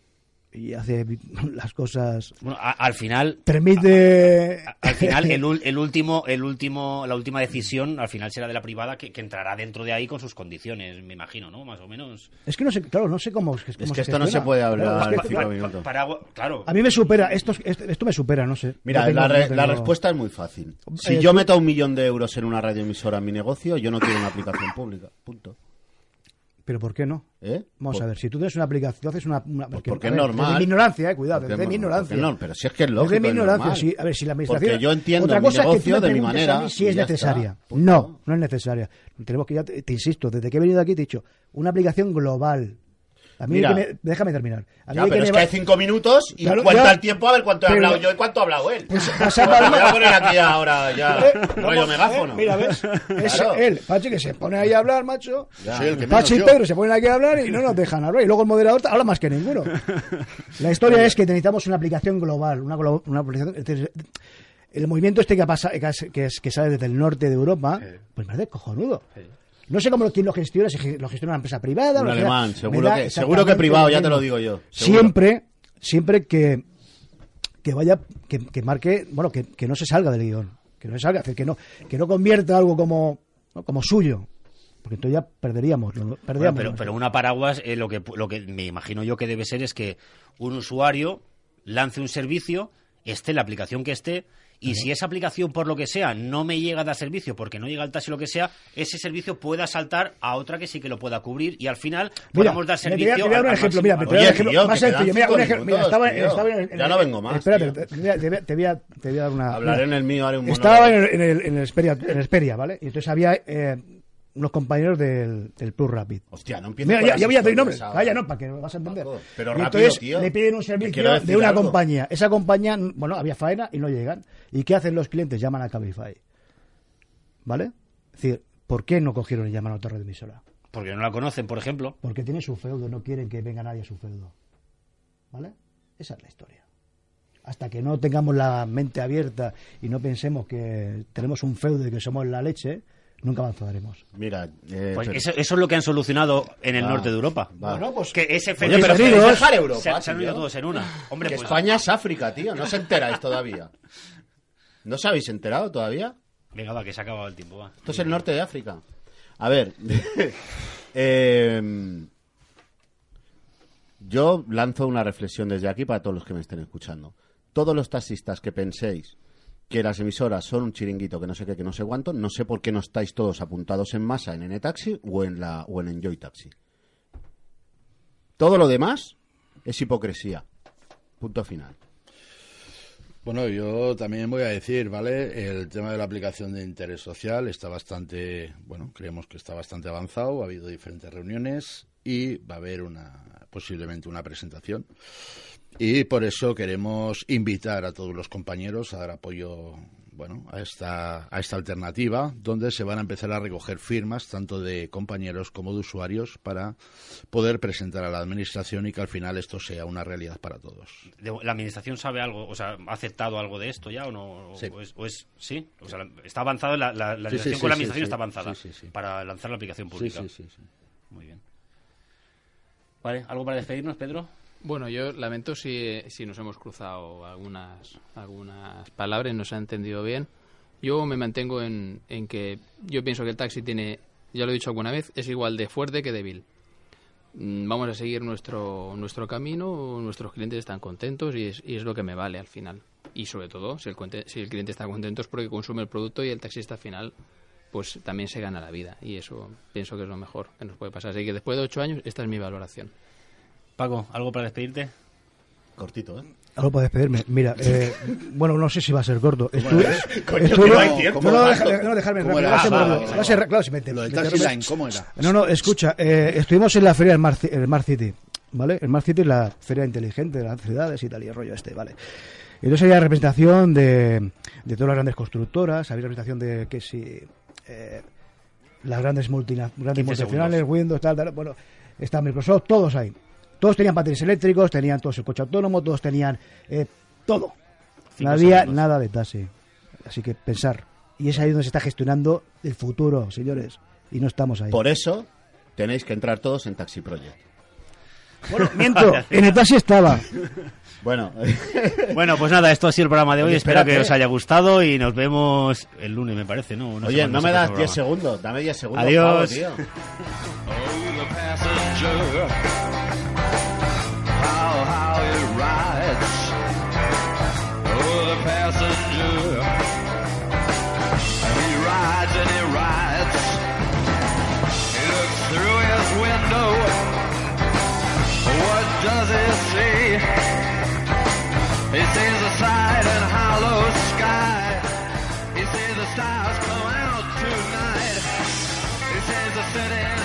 y hace las cosas Bueno, a- al final, permite al final el, el último, el último, la última decisión al final será de la privada que, que entrará dentro de ahí con sus condiciones, me imagino, ¿no? Más o menos. es que no sé claro no sé cómo es que, cómo que esto no se puede hablar Claro, es en que- cinco Pa- minutos. para- claro. a mí me supera esto, esto, esto me supera no sé Mira, No tengo- la, re- no la respuesta es muy fácil. Si Eh, yo tú- meto un millón de euros en una radioemisora en mi negocio, yo no quiero una aplicación pública. Punto. Pero por qué no ¿Eh? Vamos Por- a ver, si tú tienes una aplicación, haces una... una Pues porque, es ver, normal. Desde mi ignorancia, eh, cuidado, desde es mi ignorancia. no, pero si es que es lógico, Desde mi ignorancia. A ver, si la administración... Porque yo entiendo Otra mi cosa es que tú negocio me de mi manera a mí si es necesaria. está. Punto. No, no es necesaria. Tenemos que ya te, te insisto, desde que he venido aquí te he dicho, una aplicación global. A mí Mira. que me- déjame terminar. A mí Ya, que pero me es que hay cinco minutos y Claro, cuenta ya. el tiempo a ver cuánto he Pero- hablado yo y cuánto ha hablado él. Pues Pues voy a poner aquí ahora ya Eh, rollo megáfono. eh, mira, ¿ves? Es Claro. él, Pachi, que se pone ahí a hablar, macho. Ya. Sí, el que menos Pachi y yo. Pedro se ponen aquí a hablar y no nos dejan hablar. Y luego el moderador habla más que ninguno. La historia es que necesitamos una aplicación global. Una, glo- una aplicación, el movimiento este que, pasa, que, es- que, es- que sale desde el norte de Europa, pues me parece cojonudo. No sé cómo lo, quién lo gestiona, si lo gestiona una empresa privada. Un alemán, me seguro que- seguro que privado, ya te lo digo yo, seguro. Siempre, siempre que, que vaya, que, que marque, bueno, que, que no se salga del guion. Que no se salga, que no, que no convierta algo como, como suyo. Porque entonces ya perderíamos. Bueno, perderíamos pero, pero una paraguas, eh, lo, que, lo que me imagino yo que debe ser es que un usuario lance un servicio, esté la aplicación que esté, y si esa aplicación, por lo que sea, no me llega a dar servicio, porque no llega al taxi o lo que sea, ese servicio pueda saltar a otra que sí que lo pueda cubrir, y al final Mira, podamos dar servicio. te voy a dar un ejemplo, mira, te voy a dar un ejemplo más sencillo. Mira, un ejemplo, mira, estaba, en, en Ya el- no vengo más, Espérate, tío. te, te voy a- te voy a- dar una. Hablaré en el mío, haré un Estaba en el, en el, en el Xperia, en el Xperia, ¿vale? Y entonces había eh, unos compañeros del, del Plus Rapid. Hostia, no empieces Mira, ya, ya voy a historias nombres. Calla, no, para que lo vas a entender. Paco, pero rápido, entonces tío. le piden un servicio de una algo. compañía. Esa compañía, bueno, había faena y no llegan. ¿Y qué hacen los clientes? Llaman a Cabify. ¿Vale? Es decir, ¿por qué no cogieron y llaman a otra red emisora? Porque no la conocen, por ejemplo. Porque tiene su feudo, no quieren que venga nadie a su feudo. ¿Vale? Esa es la historia. Hasta que no tengamos la mente abierta y no pensemos que tenemos un feudo y que somos la leche, nunca avanzaremos. Mira, eh, Pues pero- eso, eso es lo que han solucionado en el Va, norte de Europa. va. Bueno, pues Que ese fenómeno- pero dejar Europa, se, se han unido todos en una. Hombre, Que pues, España es África, tío. No se enteráis todavía. ¿No os habéis enterado todavía? Venga, va, que se ha acabado el tiempo. Va. Esto es el norte de África. A ver. eh, yo lanzo una reflexión desde aquí para todos los que me estén escuchando. Todos los taxistas que penséis que las emisoras son un chiringuito que no sé qué, que no sé cuánto, no sé por qué no estáis todos apuntados en masa en N-Taxi o en, la, o en Enjoy Taxi. Todo lo demás es hipocresía. Punto final. Bueno, yo también voy a decir, ¿vale? El tema de la aplicación de interés social está bastante, bueno, creemos que está bastante avanzado, ha habido diferentes reuniones y va a haber una posiblemente una presentación. Y por eso queremos invitar a todos los compañeros a dar apoyo bueno, a esta, a esta alternativa, donde se van a empezar a recoger firmas tanto de compañeros como de usuarios para poder presentar a la administración y que al final esto sea una realidad para todos. ¿La administración sabe algo? O sea, ¿ha aceptado algo de esto ya o no? O- Sí. ¿O es, o es- sí? O sea, está avanzado, la, la, la Sí, relación sí, con la administración está avanzada para lanzar la aplicación pública. sí, sí, sí. Muy bien. Vale, ¿algo para despedirnos, Pedro? Bueno, yo lamento si, si nos hemos cruzado algunas, algunas palabras, no se ha entendido bien. Yo me mantengo en, en que yo pienso que el taxi tiene, ya lo he dicho alguna vez, es igual de fuerte que débil. Mm, Vamos a seguir nuestro, nuestro camino, nuestros clientes están contentos y es, y es lo que me vale al final. Y sobre todo, si el, si el cliente está contento es porque consume el producto y el taxista al final pues también se gana la vida. Y eso pienso que es lo mejor que nos puede pasar. Así que después de ocho años, esta es mi valoración. Paco, ¿algo para despedirte? Cortito, ¿eh? Algo para despedirme. Mira, eh, bueno, no sé si va a ser corto. Estuve, coño, estuve- no hay tiempo. no, no, dejarme ¿Cómo rápido. era? Va a Ah, Va ser- claro, si me- Lo del me- Taxi Line, ¿cómo era? No, no, escucha, eh, estuvimos en la feria del Mar, Ci- el Mar City, ¿vale? El Mar City es la feria inteligente de las ciudades y tal, y el rollo este, ¿vale? Entonces había representación de, de todas las grandes constructoras, había representación de que si eh, las grandes, multina- grandes 15 multinacionales, Windows, tal, tal, bueno, está Microsoft, todos ahí. Todos tenían patines eléctricos, tenían todo su coche autónomo, todos tenían eh, todo. no había nada de taxi. Así que pensar. Y es ahí donde se está gestionando el futuro, señores. Y no estamos ahí. Por eso tenéis que entrar todos en Taxi Project. Bueno, miento, en el taxi estaba. Bueno, bueno, pues nada, esto ha sido el programa de hoy. Espero que os haya gustado y nos vemos el lunes, me parece, ¿no? no Oye, no me das este 10 segundos, dame 10 segundos. Adiós. Tío. passenger. He rides and he rides. He looks through his window. What does he see? He sees a side and hollow sky. He sees the stars come out tonight. He sees the city.